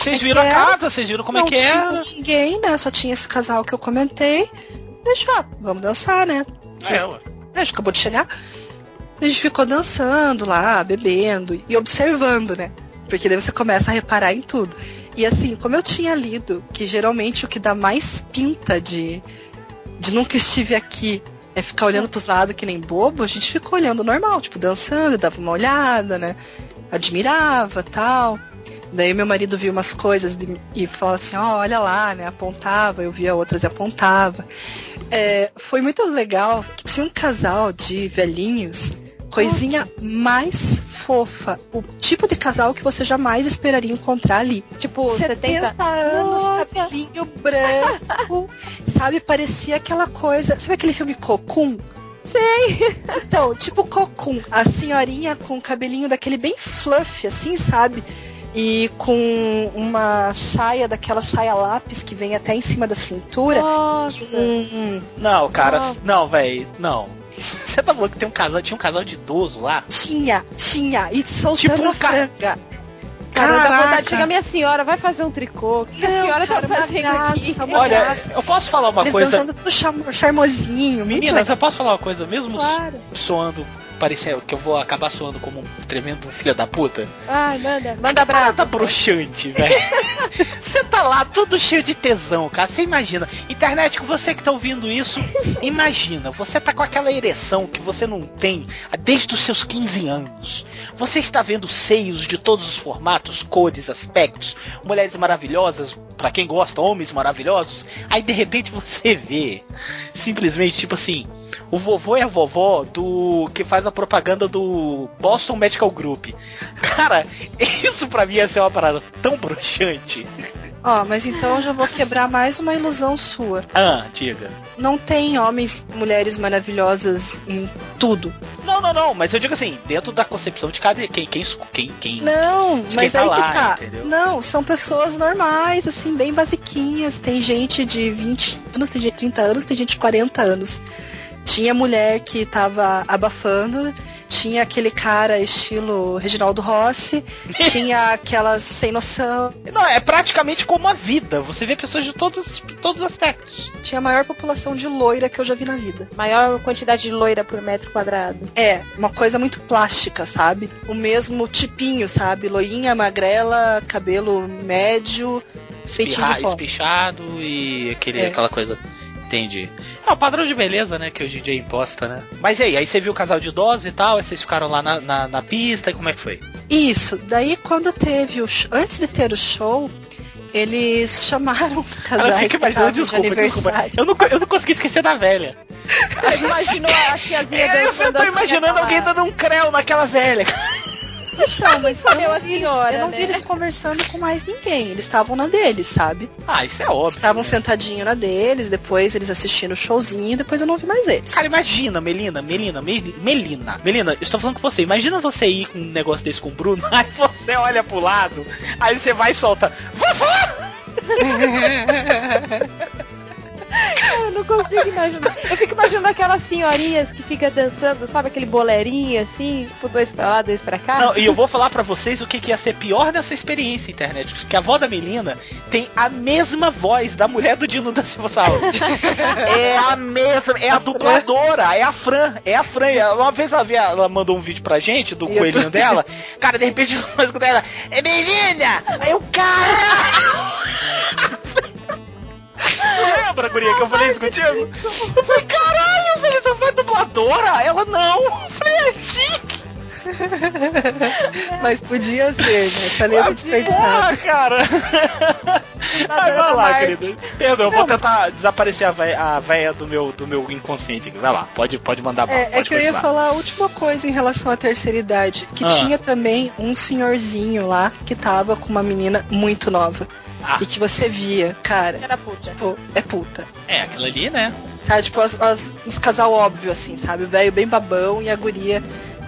É, vocês viram a casa, vocês viram como não é que era. Não tinha ninguém, né? Só tinha esse casal que eu comentei. Deixa, vamos dançar, né? É, ué. A gente acabou de chegar. A gente ficou dançando lá, bebendo e observando, né? Porque daí você começa a reparar em tudo. E assim, como eu tinha lido que geralmente o que dá mais pinta de, de nunca estive aqui é ficar olhando pros lados que nem bobo, a gente ficou olhando normal, tipo, dançando, dava uma olhada, né? Admirava tal. Daí meu marido viu umas coisas de, e falou assim, ó, oh, olha lá, né? Apontava, eu via outras e apontava. É, foi muito legal que tinha um casal de velhinhos, coisinha mais fofa. O tipo de casal que você jamais esperaria encontrar ali. Tipo, 70, 70 anos, Nossa. cabelinho branco, sabe? Parecia aquela coisa. Sabe aquele filme Cocum? Sei. Então, tipo Cocum, a senhorinha com o cabelinho daquele bem fluffy, assim, sabe? E com uma saia daquela saia lápis que vem até em cima da cintura. Nossa. Um... Não, cara, Nossa. não, velho, não. Você tá falando que tem um casal, tinha um casal de idoso lá? Tinha, tinha, e soltando tipo um franga. Cara, dá vontade de chegar, minha senhora, vai fazer um tricô. O que a senhora tá cara, tá fazendo graça, aqui? Olha, graça. eu posso falar uma Eles coisa. Dançando tudo charmosinho. Meninas, eu posso falar uma coisa, mesmo claro. soando parecer que eu vou acabar soando como um tremendo filho da puta. Ai, manda, manda abraço. tá bruxante, velho. Você tá lá todo cheio de tesão, cara. Você imagina. Internet, você que tá ouvindo isso, imagina. Você tá com aquela ereção que você não tem desde os seus 15 anos. Você está vendo seios de todos os formatos, cores, aspectos, mulheres maravilhosas, para quem gosta, homens maravilhosos. Aí de repente você vê simplesmente tipo assim, o vovô e a vovó do que faz a propaganda do Boston Medical Group. Cara, isso pra mim ia ser uma parada tão broxante. Ó, oh, mas então eu já vou quebrar mais uma ilusão sua. Ah, diga. Não tem homens e mulheres maravilhosas em tudo. Não, não, não, mas eu digo assim, dentro da concepção de cada quem quem quem, quem Não, mas tá aí lá, que tá. Entendeu? Não, são pessoas normais, assim, bem basiquinhas. Tem gente de 20 anos, tem gente de 30 anos, tem gente de 40 anos. Tinha mulher que tava abafando Tinha aquele cara estilo Reginaldo Rossi, tinha aquelas sem noção. Não, é praticamente como a vida. Você vê pessoas de todos, todos os aspectos. Tinha a maior população de loira que eu já vi na vida. Maior quantidade de loira por metro quadrado. É, uma coisa muito plástica, sabe? O mesmo tipinho, sabe? Loinha, magrela, cabelo médio, feitinho Espirra, espichado e aquele, É. aquela coisa. Entendi. É o padrão de beleza, né? Que hoje em dia é imposta, né? Mas e aí? Aí você viu o casal de idosos e tal, aí vocês ficaram lá na, na, na pista e como é que foi? Isso. Daí quando teve o antes de ter o show, eles chamaram os Ela casais imaginando, estavam de desculpa, desculpa. Eu não, eu não consegui esquecer da velha. Imaginou a tiazinha É, eu dançando tô imaginando alguém dando um creu naquela velha. Não, mas eu não, a vi eles, senhora, eu não né? vi eles conversando com mais ninguém. Eles estavam na deles, sabe? Ah, isso é óbvio. Estavam sentadinho na deles, depois eles assistindo o showzinho, depois eu não vi mais eles. Cara, imagina, Melina, Melina, Meli- Melina, Melina, eu estou falando com você. Imagina você ir com um negócio desse com o Bruno, aí você olha pro lado, aí você vai e solta. Vovó! Eu não consigo imaginar. Eu fico imaginando aquelas senhorinhas que ficam dançando, sabe? Aquele bolerinho assim, tipo, dois pra lá, dois pra cá. Não, e eu vou falar pra vocês o que, que ia ser pior nessa experiência internet. Que a avó da Melina tem a mesma voz da mulher do Dino da Silva Saúde. é a mesma, é a, dubladora, é a Fran, é a Fran. Uma vez ela, via- ela mandou um vídeo pra gente do E coelhinho tô- dela. Cara, de repente dela, é Melina! Aí o cara. Lembra, guria, que eu falei isso contigo? Eu falei, caralho, velho, tu foi dubladora? Ela não. Eu falei, é sim. Mas podia ser, né? Talento desperdiçado. Porra, cara! Ai, vai lá, querido. Perdão, eu vou tentar desaparecer a véia, a véia do, meu, do meu inconsciente. Vai lá, pode, pode mandar bala. É, é que eu ia continuar. falar a última coisa em relação à terceira idade. Que Ah. tinha também um senhorzinho lá que tava com uma menina muito nova. Ah. E que você via, cara, Era puta. pô, é puta. É, aquilo ali, né? Tá, tipo, as, as- uns casal óbvio, assim, sabe? O velho bem babão e a guria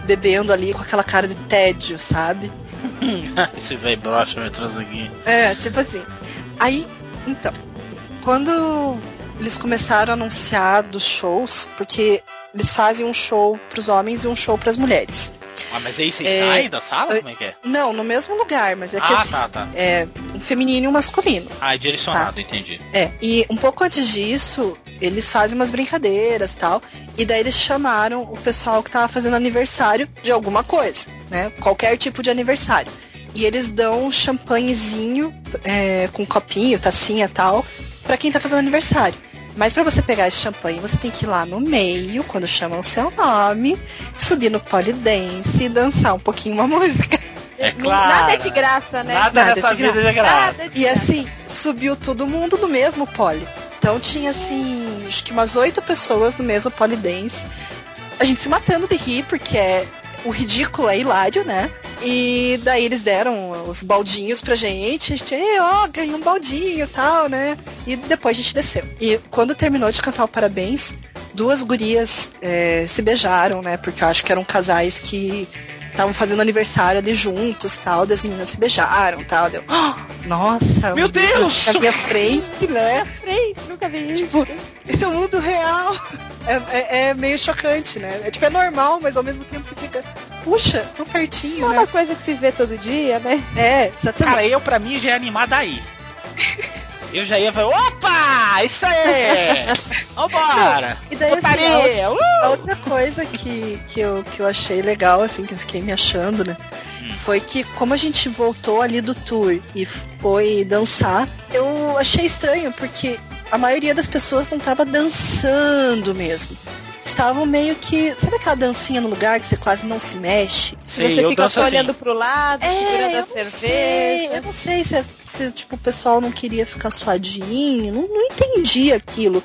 bebendo ali com aquela cara de tédio, sabe? Esse velho broxa me trouxe aqui. É, tipo assim. Aí, então, quando eles começaram a anunciar dos shows, porque eles fazem um show pros homens e um show pras mulheres. Ah, mas aí vocês É. saem da sala? Como é que é? Não, no mesmo lugar, mas é que ah, assim, tá, tá. é um feminino e um masculino. Ah, é direcionado, entendi. É, e um pouco antes disso, eles fazem umas brincadeiras tal. E daí eles chamaram o pessoal que tava fazendo aniversário de alguma coisa, né? Qualquer tipo de aniversário. E eles dão um champanhezinho é, com copinho, tacinha tal, pra quem tá fazendo aniversário. Mas pra você pegar esse champanhe, você tem que ir lá no meio, quando chamam o seu nome, subir no polidense e dançar um pouquinho uma música. É claro. Nada é de graça, né? Nada, Nada nessa de vida é de graça. Nada de E graça. assim, subiu todo mundo no mesmo pole. Então tinha assim, acho que umas oito pessoas no mesmo polidense. A gente se matando de rir, porque é, o ridículo é hilário, né? E daí eles deram os baldinhos pra gente. A gente, "Ei, ó, ganhei um baldinho e tal, né? E depois a gente desceu. E quando terminou de cantar o parabéns, duas gurias é, se beijaram, né? Porque eu acho que eram casais que estavam fazendo aniversário ali juntos, tal, das meninas se beijaram, tal, deu, "Ah, nossa, Meu Deus! na minha frente, né? Frente, nunca vi isso. Tipo, esse é o mundo real. É, é- é meio chocante, né? É tipo, é normal, mas ao mesmo tempo você fica, puxa, tão pertinho, É né? uma coisa que se vê todo dia, né? É, exatamente. Cara, eu pra mim já ia animar daí. Eu já ia falar, opa, isso aí! Vambora! e daí, assim, a, Putaria! Uh! a outra coisa que, que, eu, que eu achei legal, assim, que eu fiquei me achando, né? Hum. Foi que, como a gente voltou ali do tour e foi dançar, eu achei estranho, porque a maioria das pessoas não tava dançando mesmo. Estavam meio que. Sabe aquela dancinha no lugar que você quase não se mexe? Sei, você fica só assim. olhando pro lado, segurando É, eu a não sei, cerveja. eu não sei se, se, tipo, o pessoal não queria ficar suadinho, não, não entendi aquilo.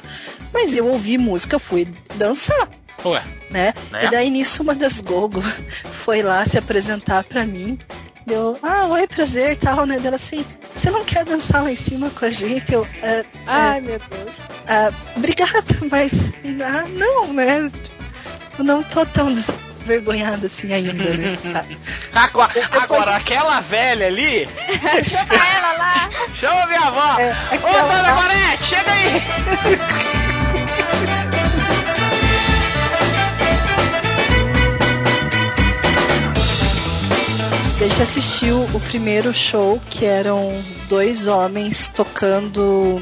Mas eu ouvi música, fui dançar, Ué, né? né? E daí nisso uma das gogo foi lá se apresentar pra mim. Deu, ah, oi, prazer tal, né? Dela assim, você não quer dançar lá em cima com a gente? Eu, "Ah, Ai, meu Deus. ah, obrigado, mas ah, não, né? Eu não tô tão desvergonhada assim ainda, né? Tá. Agora, agora, aquela velha ali, Chama ela lá. chama minha avó! É, Ô, Dona Gorete, chega aí! gente assistiu o primeiro show, que eram dois homens tocando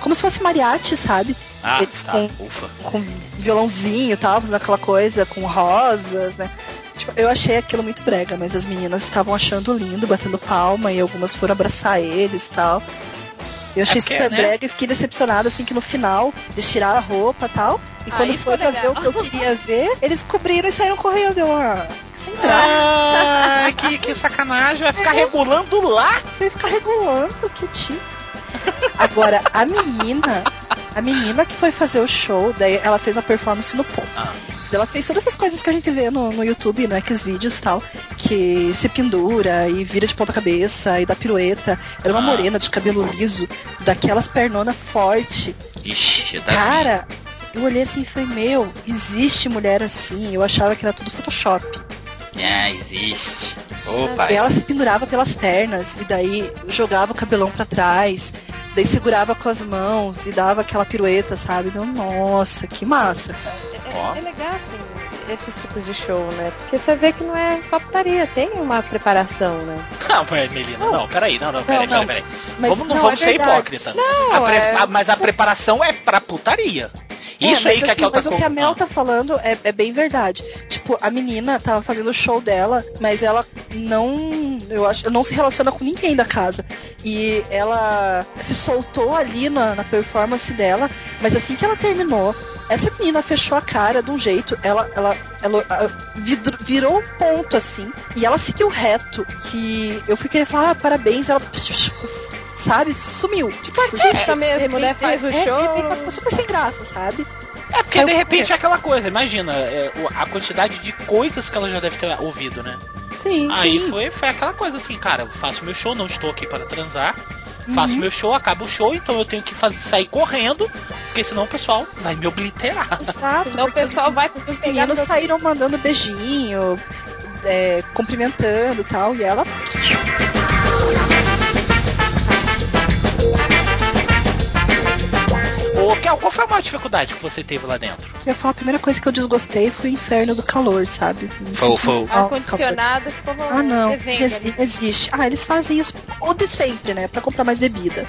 como se fosse mariachi, sabe? Ah, Eles tá. com, Ufa. com violãozinho e tal, fazendo aquela coisa com rosas, né? Tipo, eu achei aquilo muito brega, mas as meninas estavam achando lindo, batendo palma, e algumas foram abraçar eles e tal. Eu achei É super né? brega e fiquei decepcionada, assim, que no final eles tiraram a roupa e tal. E quando foi pra ver legal. o que eu queria ver, eles cobriram e saíram correndo. Eu, ah, que sem graça. Ah, que, que sacanagem. Vai ficar regulando lá? Foi ficar regulando, que tipo. Agora, a menina, a menina que foi fazer o show, daí ela fez uma performance no pop. Ah. Ela fez todas essas coisas que a gente vê no, no YouTube, no Xvideos e tal, que se pendura e vira de ponta cabeça e dá pirueta. Era uma Ah. morena de cabelo liso, daquelas pernonas forte. Ixi, dá Cara, eu olhei assim e falei, meu, existe mulher assim. Eu achava que era tudo Photoshop. É, existe. Opa. E ela se pendurava pelas pernas e daí jogava o cabelão pra trás, daí segurava com as mãos e dava aquela pirueta, sabe? Deu, nossa, que massa. Ó. É, é legal, assim, esses tipos de show, né? Porque você vê que não é só putaria, tem uma preparação, né? Não, mas, Melina, não, peraí, não, não, peraí, Não, peraí, não. peraí. Mas Vamos, não, não, vamos é ser verdade. hipócrita. Não, A pre- é- mas a preparação é pra putaria. É, Isso aí que a assim, Kel tá Mas o que a Mel tá falando é, é bem verdade. Tipo, a menina tava fazendo o show dela, mas ela não. Eu acho, não se relaciona com ninguém da casa. E ela se soltou ali na, na performance dela, mas assim que ela terminou, essa menina fechou a cara de um jeito, ela, ela, ela ah, vidro- virou um ponto assim, e ela seguiu reto, que eu fui querer falar, ah, parabéns, ela. Sabe, sumiu. Tipo, artista mesmo, né? Faz o é, show. de repente ela ficou super sem graça, sabe? É porque Saiu de repente correndo. é aquela coisa, imagina, é, a quantidade de coisas que ela já deve ter ouvido, né? Sim. Aí sim. foi, foi aquela coisa assim, cara, eu faço meu show, não estou aqui para transar. Faço Uhum. meu show, acaba o show, então eu tenho que fazer, sair correndo, porque senão o pessoal vai me obliterar. Exato. Senão o pessoal os- vai Os meninos no- saíram mandando beijinho, é, cumprimentando e tal, e ela. Ô, Kel, qual foi a maior dificuldade que você teve lá dentro? Eu ia falar, a primeira coisa que eu desgostei foi o inferno do calor, sabe? Foi, foi. Ar-condicionado ficou Ah, não. Ex- ali. existe. Ah, eles fazem isso ou de sempre, né? Pra comprar mais bebida.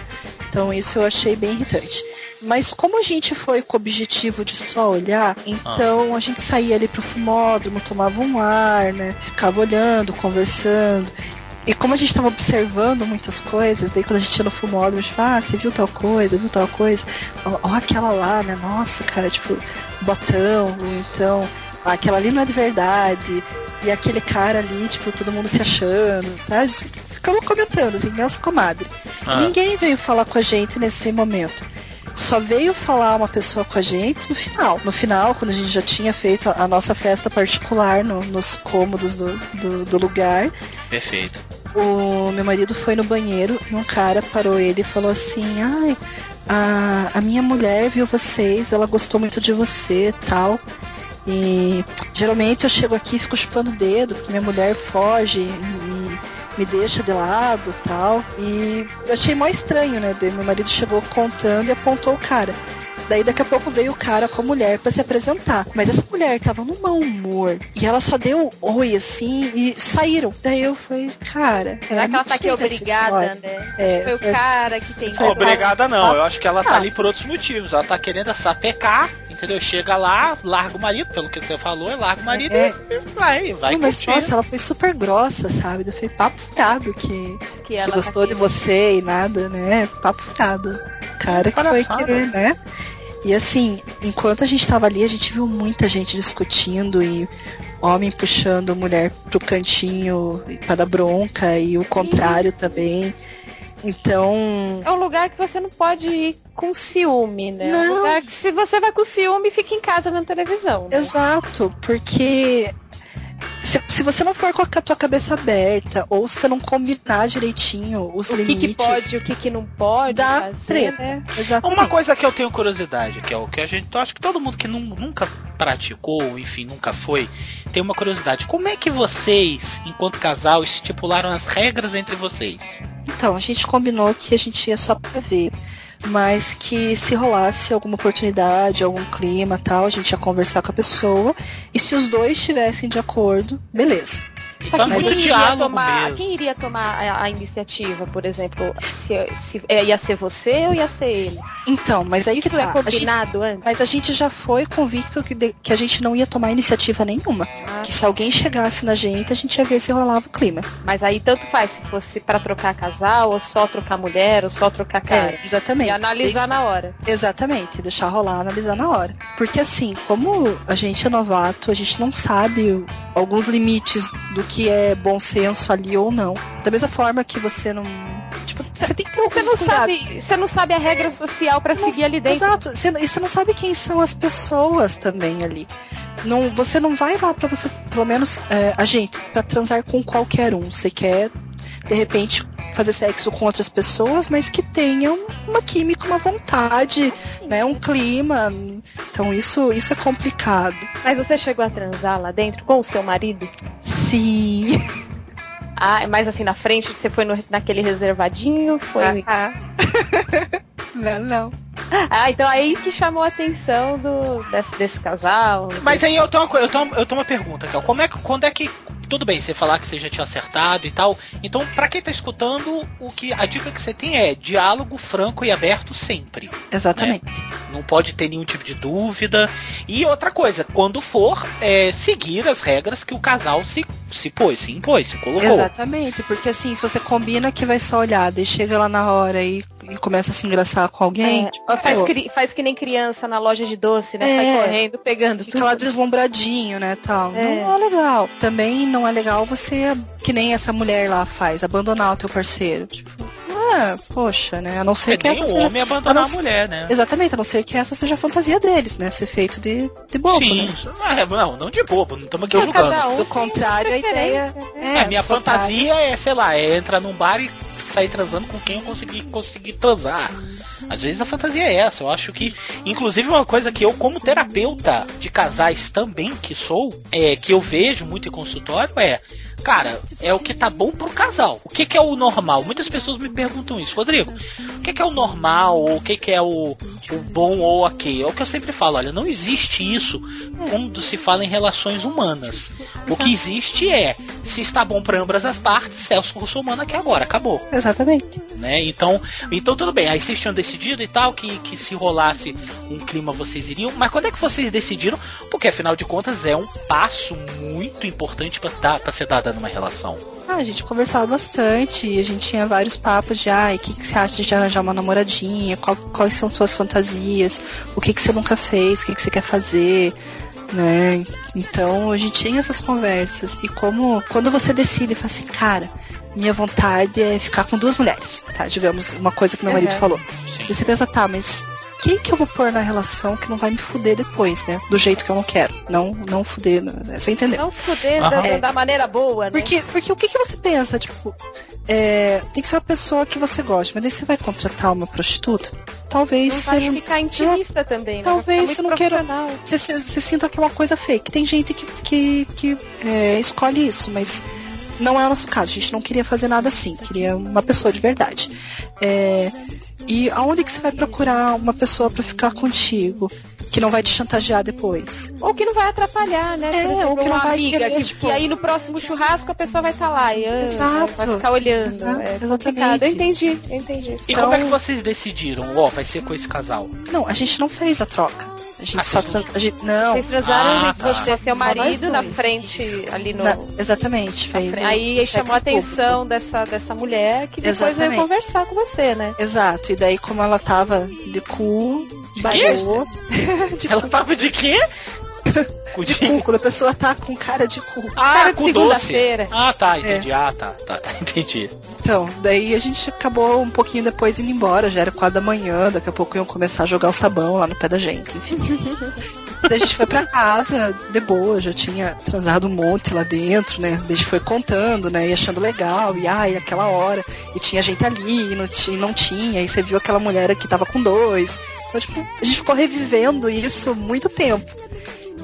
Então isso eu achei bem irritante. Mas como a gente foi com o objetivo de só olhar, então a gente saía ali pro fumódromo, tomava um ar, né? Ficava olhando, conversando. E como a gente tava observando muitas coisas, daí quando a gente ia no fumódromo, a gente fala, ah, você viu tal coisa, viu tal coisa? Ó, ó aquela lá, né? Nossa, cara, tipo, botão, então, ah, aquela ali não é de verdade. E aquele cara ali, tipo, todo mundo se achando, tá? Ficava comentando, assim, minhas comadre. Ah. Ninguém veio falar com a gente nesse momento. Só veio falar uma pessoa com a gente no final. No final, quando a gente já tinha feito a a nossa festa particular no- nos cômodos do, do, do lugar, Perfeito. O meu marido foi no banheiro e um cara parou ele e falou assim: Ai, a, a minha mulher viu vocês, ela gostou muito de você tal. E geralmente eu chego aqui e fico chupando o dedo, porque minha mulher foge e me deixa de lado tal. E eu achei mó estranho, né? Meu marido chegou contando e apontou o cara. Daí daqui a pouco veio o cara com a mulher pra se apresentar. Mas essa mulher tava num mau humor. E ela só deu oi assim e saíram. Daí eu falei, cara. Será é que ela tá aqui obrigada, né? É, Foi o cara que tem. Obrigada não, eu acho que ela tá Ah. ali por outros motivos. Ela tá querendo sapecar, entendeu? Chega lá, larga o marido, pelo que você falou, larga o marido É. e vai, vai Não, mas curtir. nossa, ela foi super grossa, sabe? Eu falei, papo furado que, Que que ela gostou tá de você e nada, né? Papo furado. Cara que foi querer, né? E assim, enquanto a gente tava ali, a gente viu muita gente discutindo e homem puxando mulher pro cantinho pra dar bronca e o contrário também. Então, É um lugar que você não pode ir com ciúme, né? É um Não. lugar que se você vai com ciúme, fica em casa vendo televisão. Né? Exato, porque se, se você não for com a tua cabeça aberta, ou se você não combinar direitinho os O que, limites. que pode e o que, que não pode Dá fazer, treta. né? Exatamente. Uma coisa que eu tenho curiosidade, que é o que a gente, eu acho que todo mundo que nu- nunca praticou, enfim, nunca foi, tem uma curiosidade. Como é que vocês, enquanto casal, estipularam as regras entre vocês? Então, a gente combinou que a gente ia só pra ver. Mas que se rolasse alguma oportunidade, algum clima tal, a gente ia conversar com a pessoa. E se os dois estivessem de acordo, beleza. Só que quem iria, tomar, quem iria tomar a, a, iniciativa, por exemplo? Se, se, é, ia ser você ou ia ser ele? Então, mas aí Isso que tá. é combinado gente, antes? Mas a gente já foi convicto que, de, que a gente não ia tomar iniciativa nenhuma. Ah. Que se alguém chegasse na gente, a gente ia ver se rolava o clima. Mas aí tanto faz se fosse para trocar casal, ou só trocar mulher, ou só trocar cara. É, exatamente. E analisar na hora. Exatamente, deixar rolar, analisar na hora. Porque assim, como a gente é novato, a gente não sabe alguns limites do que é bom senso ali ou não. Da mesma forma que você não. Tipo, você tem que ter um você não sabe Você não sabe a regra social para seguir ali dentro. Exato. Você, e você não sabe quem são as pessoas também ali. Não, você não vai lá para você, pelo menos é, a gente, para transar com qualquer um. Você quer de repente fazer sexo com outras pessoas, mas que tenham uma química, uma vontade, né, um clima. Então isso isso é complicado. Mas você chegou a transar lá dentro com o seu marido? Sim. Ah, mas assim na frente você foi no, naquele reservadinho, foi? Ah, ah. não, não. Ah, então aí que chamou a atenção do, desse, desse casal. Mas desse... aí eu tenho, uma, eu, tenho, eu tenho uma pergunta, então. Como é, quando é que tudo bem, você falar que você já tinha acertado e tal. Então, para quem tá escutando, o que a dica que você tem é diálogo franco e aberto sempre. Exatamente. Né? Não pode ter nenhum tipo de dúvida. E outra coisa, quando for, é, seguir as regras que o casal se, se pôs, se impôs, se colocou. Exatamente, porque assim, se você combina que vai só olhar, e chega lá na hora e, e começa a se engraçar com alguém. É, tipo, faz, cri, faz que nem criança na loja de doce, né? É, Sai correndo, pegando fica tudo. lá deslumbradinho, né? Tal. É. Não é legal. Também não é legal você, que nem essa mulher lá faz, abandonar o teu parceiro. Tipo, ah, poxa, né? A não ser é que essa o seja... homem abandonar a, não... a, mulher, né? Exatamente, a não ser que essa seja a fantasia deles, né? Ser feito de, de bobo, Sim. né? não, não de bobo, não estamos aqui julgando. Um Do contrário, a ideia... Né? É, a minha fantasia é, sei lá, é entrar num bar e sair transando com quem eu conseguir, conseguir transar. Às vezes a fantasia é essa. Eu acho que, inclusive, uma coisa que eu, como terapeuta de casais também que sou, é que eu vejo muito em consultório é cara, é o que tá bom pro casal. O que, que é o normal? Muitas pessoas me perguntam isso, Rodrigo. O que, que é o normal? Ou o que, que é o, o bom ou ok? É o que eu sempre falo, olha, não existe isso quando se fala em relações humanas. O que existe é, se está bom para ambas as partes, Celso Russomano aqui agora, acabou. Exatamente. Né? Então, então tudo bem. Aí vocês tinham decidido e tal que, que se rolasse um clima vocês iriam. Mas quando é que vocês decidiram? Porque afinal de contas é um passo muito importante para ser dado numa relação? Ah, a gente conversava bastante e a gente tinha vários papos de, ai, o que, que você acha de arranjar uma namoradinha? Qual, quais são suas fantasias? O que, que você nunca fez? O que, que você quer fazer? Né? Então a gente tinha essas conversas. E como quando você decide e fala assim, cara, minha vontade é ficar com duas mulheres, tá? Digamos, uma coisa que meu marido uhum. falou. E você pensa, tá, mas quem que eu vou pôr na relação que não vai me fuder depois, né? Do jeito que eu não quero. Não, não fuder, né? Você entendeu? Não fuder uhum. da, da, maneira boa, né? Porque, porque o que, que você pensa? Tipo, é, tem que ser uma pessoa que você gosta, mas daí você vai contratar uma prostituta? Talvez não seja. Vai ficar intimista é, também, né? Talvez você não queira. Você, você, você, sinta que é uma coisa fake. Tem gente que, que, que é, escolhe isso, mas não é o nosso caso. A gente não queria fazer nada assim. Queria uma pessoa de verdade. É, e aonde que você vai procurar uma pessoa para ficar contigo? Que não vai te chantagear depois. Ou que não vai atrapalhar, né? É, exemplo, ou que não vai amiga, querer, que, tipo... que aí no próximo churrasco a pessoa vai estar tá lá e ah, Exato. vai ficar olhando. Exato, é exatamente. Eu entendi, eu entendi. E então... como é que vocês decidiram? Ó, oh, vai ser com esse casal? Não, a gente não fez a troca. A gente ah, só tra... a gente... Não. Vocês transaram ah, tá. você, seu marido, na frente, Isso. ali no. Na... Exatamente, fez. Aí chamou a atenção dessa, dessa mulher que depois Exatamente. veio conversar com você, né? Exato. E daí, como ela tava de cu, de quê? ela tava de quê? de cu, quando a pessoa tá com cara de cu. Ah, cara de segunda-feira. Ah, tá, entendi. É. Ah, tá, tá, tá, entendi. Então, daí a gente acabou um pouquinho depois indo embora, já era quatro da manhã, daqui a pouco iam começar a jogar o sabão lá no pé da gente, enfim. Daí a gente foi pra casa, de boa, já tinha transado um monte lá dentro, né? A gente foi contando, né? E achando legal, e ai, aquela hora. E tinha gente ali, e não, tinha, não tinha. E você viu aquela mulher que tava com dois. Então, tipo, a gente ficou revivendo isso muito tempo.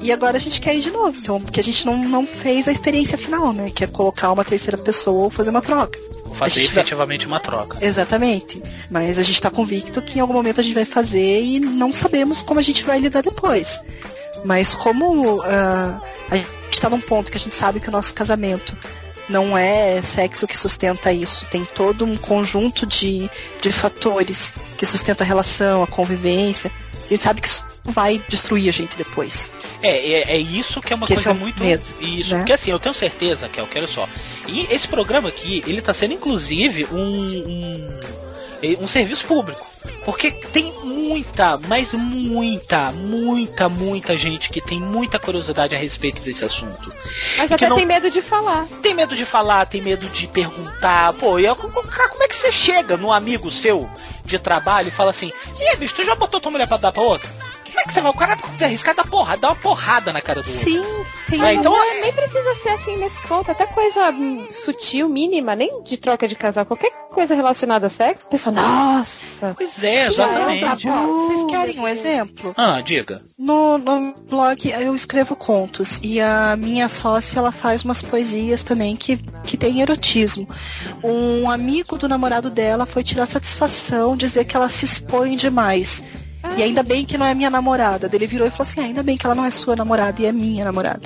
E agora a gente quer ir de novo, então, porque a gente não, não fez a experiência final, né? Que é colocar uma terceira pessoa ou fazer uma troca. Fazer efetivamente uma troca. Exatamente. Mas a gente está convicto que em algum momento a gente vai fazer e não sabemos como a gente vai lidar depois. Mas como uh, a gente está num ponto que a gente sabe que o nosso casamento não é sexo que sustenta isso. Tem todo um conjunto de, de fatores que sustenta a relação, a convivência. A gente sabe que isso vai destruir a gente depois. É, é, é isso que é uma que coisa é muito. Medo, isso, né? porque assim, eu tenho certeza, que eu quero só. E esse programa aqui, ele tá sendo inclusive um, um, um serviço público. Porque tem muita, mas muita, muita, muita gente que tem muita curiosidade a respeito desse assunto. Mas E até não- tem medo de falar. Tem medo de falar, tem medo de perguntar. Pô, e eu- como é que você chega num amigo seu de trabalho e fala assim: E aí, bicho, tu já botou tua mulher pra dar pra outra? É que você vai? O cara vai arriscar dar porrada, dar uma porrada na cara do outro. Sim, tem É, então, Não, é- nem precisa ser assim nesse ponto. Até coisa sutil, mínima, nem de troca de casal. Qualquer coisa relacionada a sexo, a pessoa, nossa. Pois é, Sim, exatamente. é, tá bom. Vocês querem um exemplo? Ah, diga. No, no blog eu escrevo contos e a minha sócia ela faz umas poesias também que, que tem erotismo. Um amigo do namorado dela foi tirar satisfação, dizer que ela se expõe demais. E ainda bem que não é minha namorada. Ele virou e falou assim: "Ah, ainda bem que ela não é sua namorada e é minha namorada.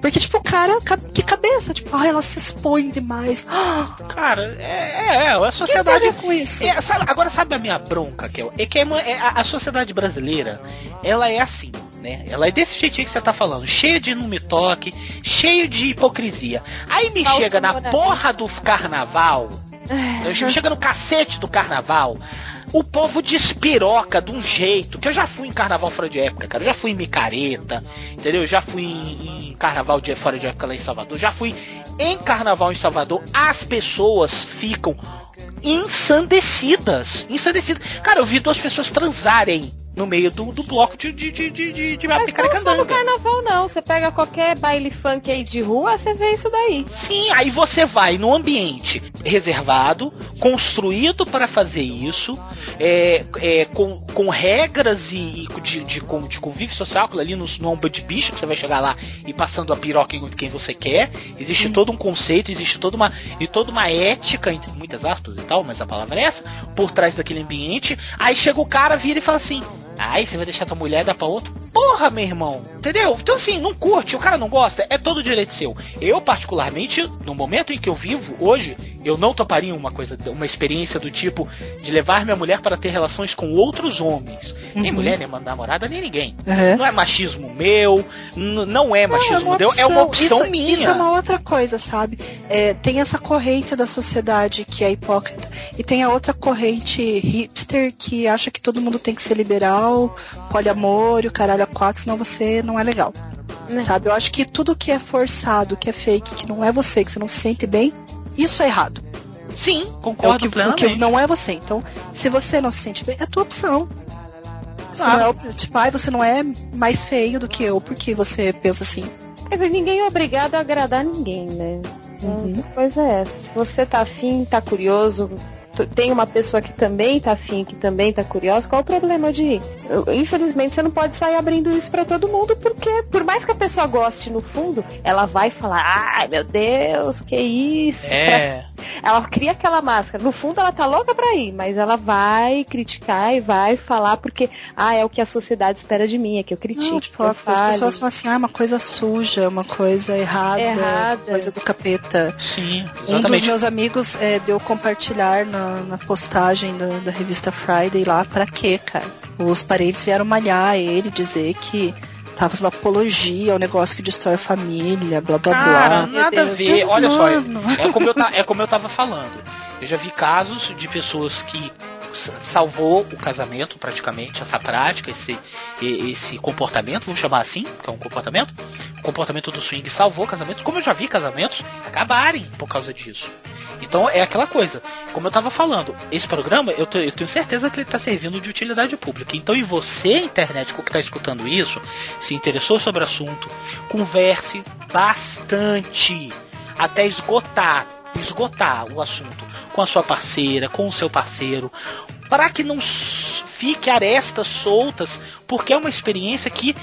Porque, tipo, o cara, ca- que cabeça, tipo, ah, ela se expõe demais. Cara, é, é, que tem a sociedade. ver com isso? É, sabe- agora sabe a minha bronca, Kel? É que é é a, a sociedade brasileira, ela é assim, né? Ela é desse jeitinho que você tá falando, cheia de não me toque, cheio de hipocrisia. Aí me Falso chega na porra do carnaval, eu chega no cacete do carnaval. O povo despiroca de um jeito que eu já fui em carnaval fora de época, cara. Eu já fui em micareta, entendeu? Eu já fui em, em carnaval de fora de época lá em Salvador. Já fui em carnaval em Salvador. As pessoas ficam ensandecidas. Ensandecidas. Cara, eu vi duas pessoas transarem no meio do, do bloco de, de, de, de, de, de Mas não só no carnaval, não. Você pega qualquer baile funk aí de rua, você vê isso daí. Sim, aí você vai num ambiente reservado, construído para fazer isso, é, é, com, com regras e, e de, de, de convívio social, ali no, no ombro de bicho, que você vai chegar lá e passando a piroca em quem você quer. Existe todo um conceito, existe toda uma, e toda uma ética, entre muitas aspas e tal, mas a palavra é essa, por trás daquele ambiente. Aí chega o cara, vira e fala assim. Ai, você vai deixar tua mulher dar pra outro? Porra, meu irmão. Entendeu? Então assim, não curte, o cara não gosta, é todo direito seu. Eu, particularmente, no momento em que eu vivo hoje, eu não toparia uma coisa, uma experiência do tipo de levar minha mulher para ter relações com outros homens. Nem Uhum. mulher, nem namorada, nem ninguém. Uhum. Não é machismo meu, não é Não, machismo meu, é uma opção isso, minha. Isso é uma outra coisa, sabe? É, tem essa corrente da sociedade que é hipócrita. E tem a outra corrente hipster que acha que todo mundo tem que ser liberal, poliamor, e o caralho a quatro, senão você não é legal. Né. Sabe? Eu acho que tudo que é forçado, que é fake, que não é você, que você não se sente bem, isso é errado. Sim, É o concordo que, o plenamente. que não é você. Então, se você não se sente bem, é a tua opção. Você Claro. não é, o- tipo, ai, você não é mais feio do que eu porque você pensa assim. É, mas ninguém é obrigado a agradar ninguém, né? Uhum. A coisa é essa. Se você tá afim, tá curioso, tem uma pessoa que também tá afim, que também tá curiosa, qual o problema de ir? Infelizmente, você não pode sair abrindo isso pra todo mundo, porque por mais que a pessoa goste no fundo, ela vai falar, ai meu Deus, que isso? É. Ela cria aquela máscara. No fundo, ela tá louca pra ir, mas ela vai criticar e vai falar porque, ah, é o que a sociedade espera de mim, é que eu critique. Não, tipo, eu as pessoas falam assim, ah, uma coisa suja, uma coisa errada, Errada. coisa do capeta. Sim, Um dos exatamente. meus amigos é, deu compartilhar na, na postagem da, da revista Friday lá, pra quê, cara? Os parentes vieram malhar ele, dizer que tava fazendo apologia ao negócio que destrói a família, blá blá Cara, blá. nada a ver. Olha só, é como, eu ta- é como eu tava falando. Eu já vi casos de pessoas que salvou o casamento praticamente, essa prática, esse, esse comportamento, vamos chamar assim, que é um comportamento. O comportamento do swing salvou casamentos, como eu já vi casamentos acabarem por causa disso. Então é aquela coisa, como eu tava falando, esse programa eu, eu tenho certeza que ele tá servindo de utilidade pública. Então, e você, internet, que tá escutando isso, se interessou sobre o assunto, converse bastante até esgotar, esgotar o assunto com a sua parceira, com o seu parceiro, para que não fique arestas soltas, porque é uma experiência que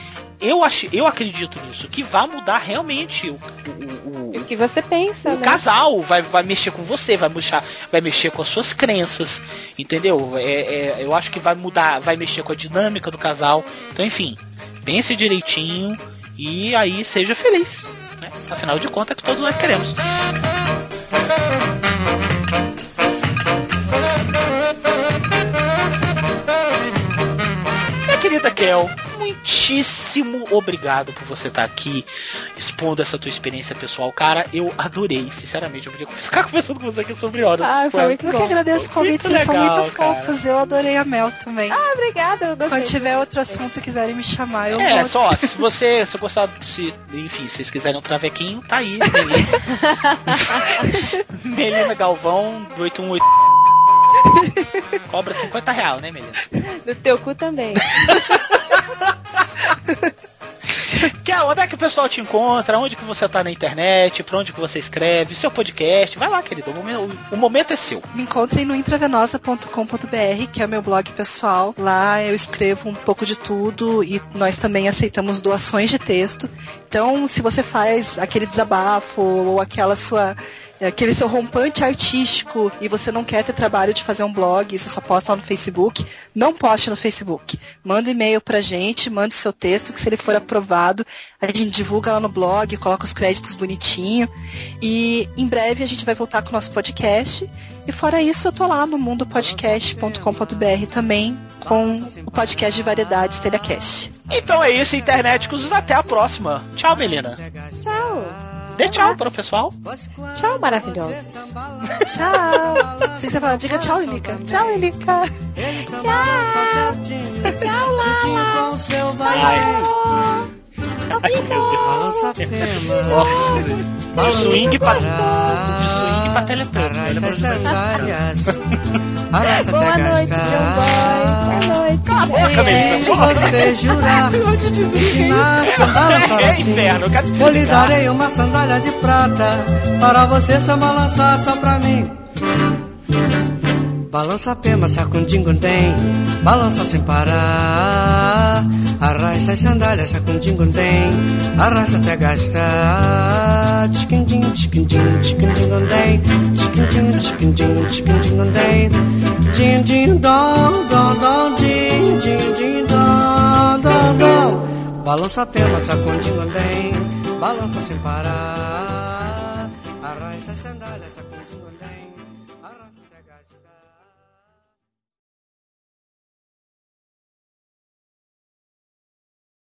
eu acho, eu acredito nisso, que vai mudar realmente o, o- o- O que você pensa, o né? casal vai, vai mexer com você, vai mexer, vai mexer com as suas crenças, entendeu? É, é, eu acho que vai mudar, vai mexer com a dinâmica do casal. Então, enfim, pense direitinho e aí seja feliz. Né? Afinal de contas, é o que todos nós queremos. Minha querida Kel, muitíssimo obrigado por você estar aqui expondo essa tua experiência pessoal. Cara, eu adorei, sinceramente. Eu podia ficar conversando com você aqui sobre horas. Ah, foi muito Eu que agradeço o convite, vocês são legal, muito cara. fofos. Eu adorei a Mel também. Ah, obrigada. Quando tiver outro assunto e quiserem me chamar, eu É, vou. só, se você se gostar, se, enfim, se vocês quiserem um travequinho, tá aí. Melina Galvão, 818. Cobra 50 real, né, Melina? Do teu cu também. Que é, onde é que o pessoal te encontra? Onde que você tá na internet? Pra onde que você escreve? Seu podcast? Vai lá, querido. O momento, o momento é seu. Me encontrem no intravenosa.com.br, que é o meu blog pessoal. Lá eu escrevo um pouco de tudo e nós também aceitamos doações de texto. Então, se você faz aquele desabafo ou aquela sua aquele seu rompante artístico e você não quer ter trabalho de fazer um blog, você só posta lá no Facebook, não poste no Facebook. Manda e-mail pra gente, manda o seu texto, que se ele for aprovado, a gente divulga lá no blog, coloca os créditos bonitinho. E em breve a gente vai voltar com o nosso podcast. E fora isso, eu tô lá no mundopodcast.com.br também, com o podcast de variedades Telecast. Então é isso, internéticos. Até a próxima. Tchau, Melina. Tchau. Dê tchau para o pessoal. Tchau, maravilhosos. Tchau! Vocês falam, diga tchau, Elica. Tchau, Elica. Tchau, Lala. Ai. Ai, meu Deus. Nossa. De swing pra, de swing pra teletubbies. Olha pra você. Boa noite, John Boy. Boa noite. Cala a boca. Se porra. você jurar ensinar a balançar É assim, inferno, eu eu lhe darei uma sandália de prata para você só balançar só pra mim. Balança pema, sacundingundem, balança sem parar. Arrasta as sandálias, sacundingundem, arrasta até gastar. Tchiquindim, tchiquindim, tchiquindingundem, tchiquindim, tchiquindim, tchiquindingundem. Din, din, dom, dom, dom, din, din, din, dom, dom, dom. Balança pema, sacundingundem, balança sem parar. Arrasta as sandálias.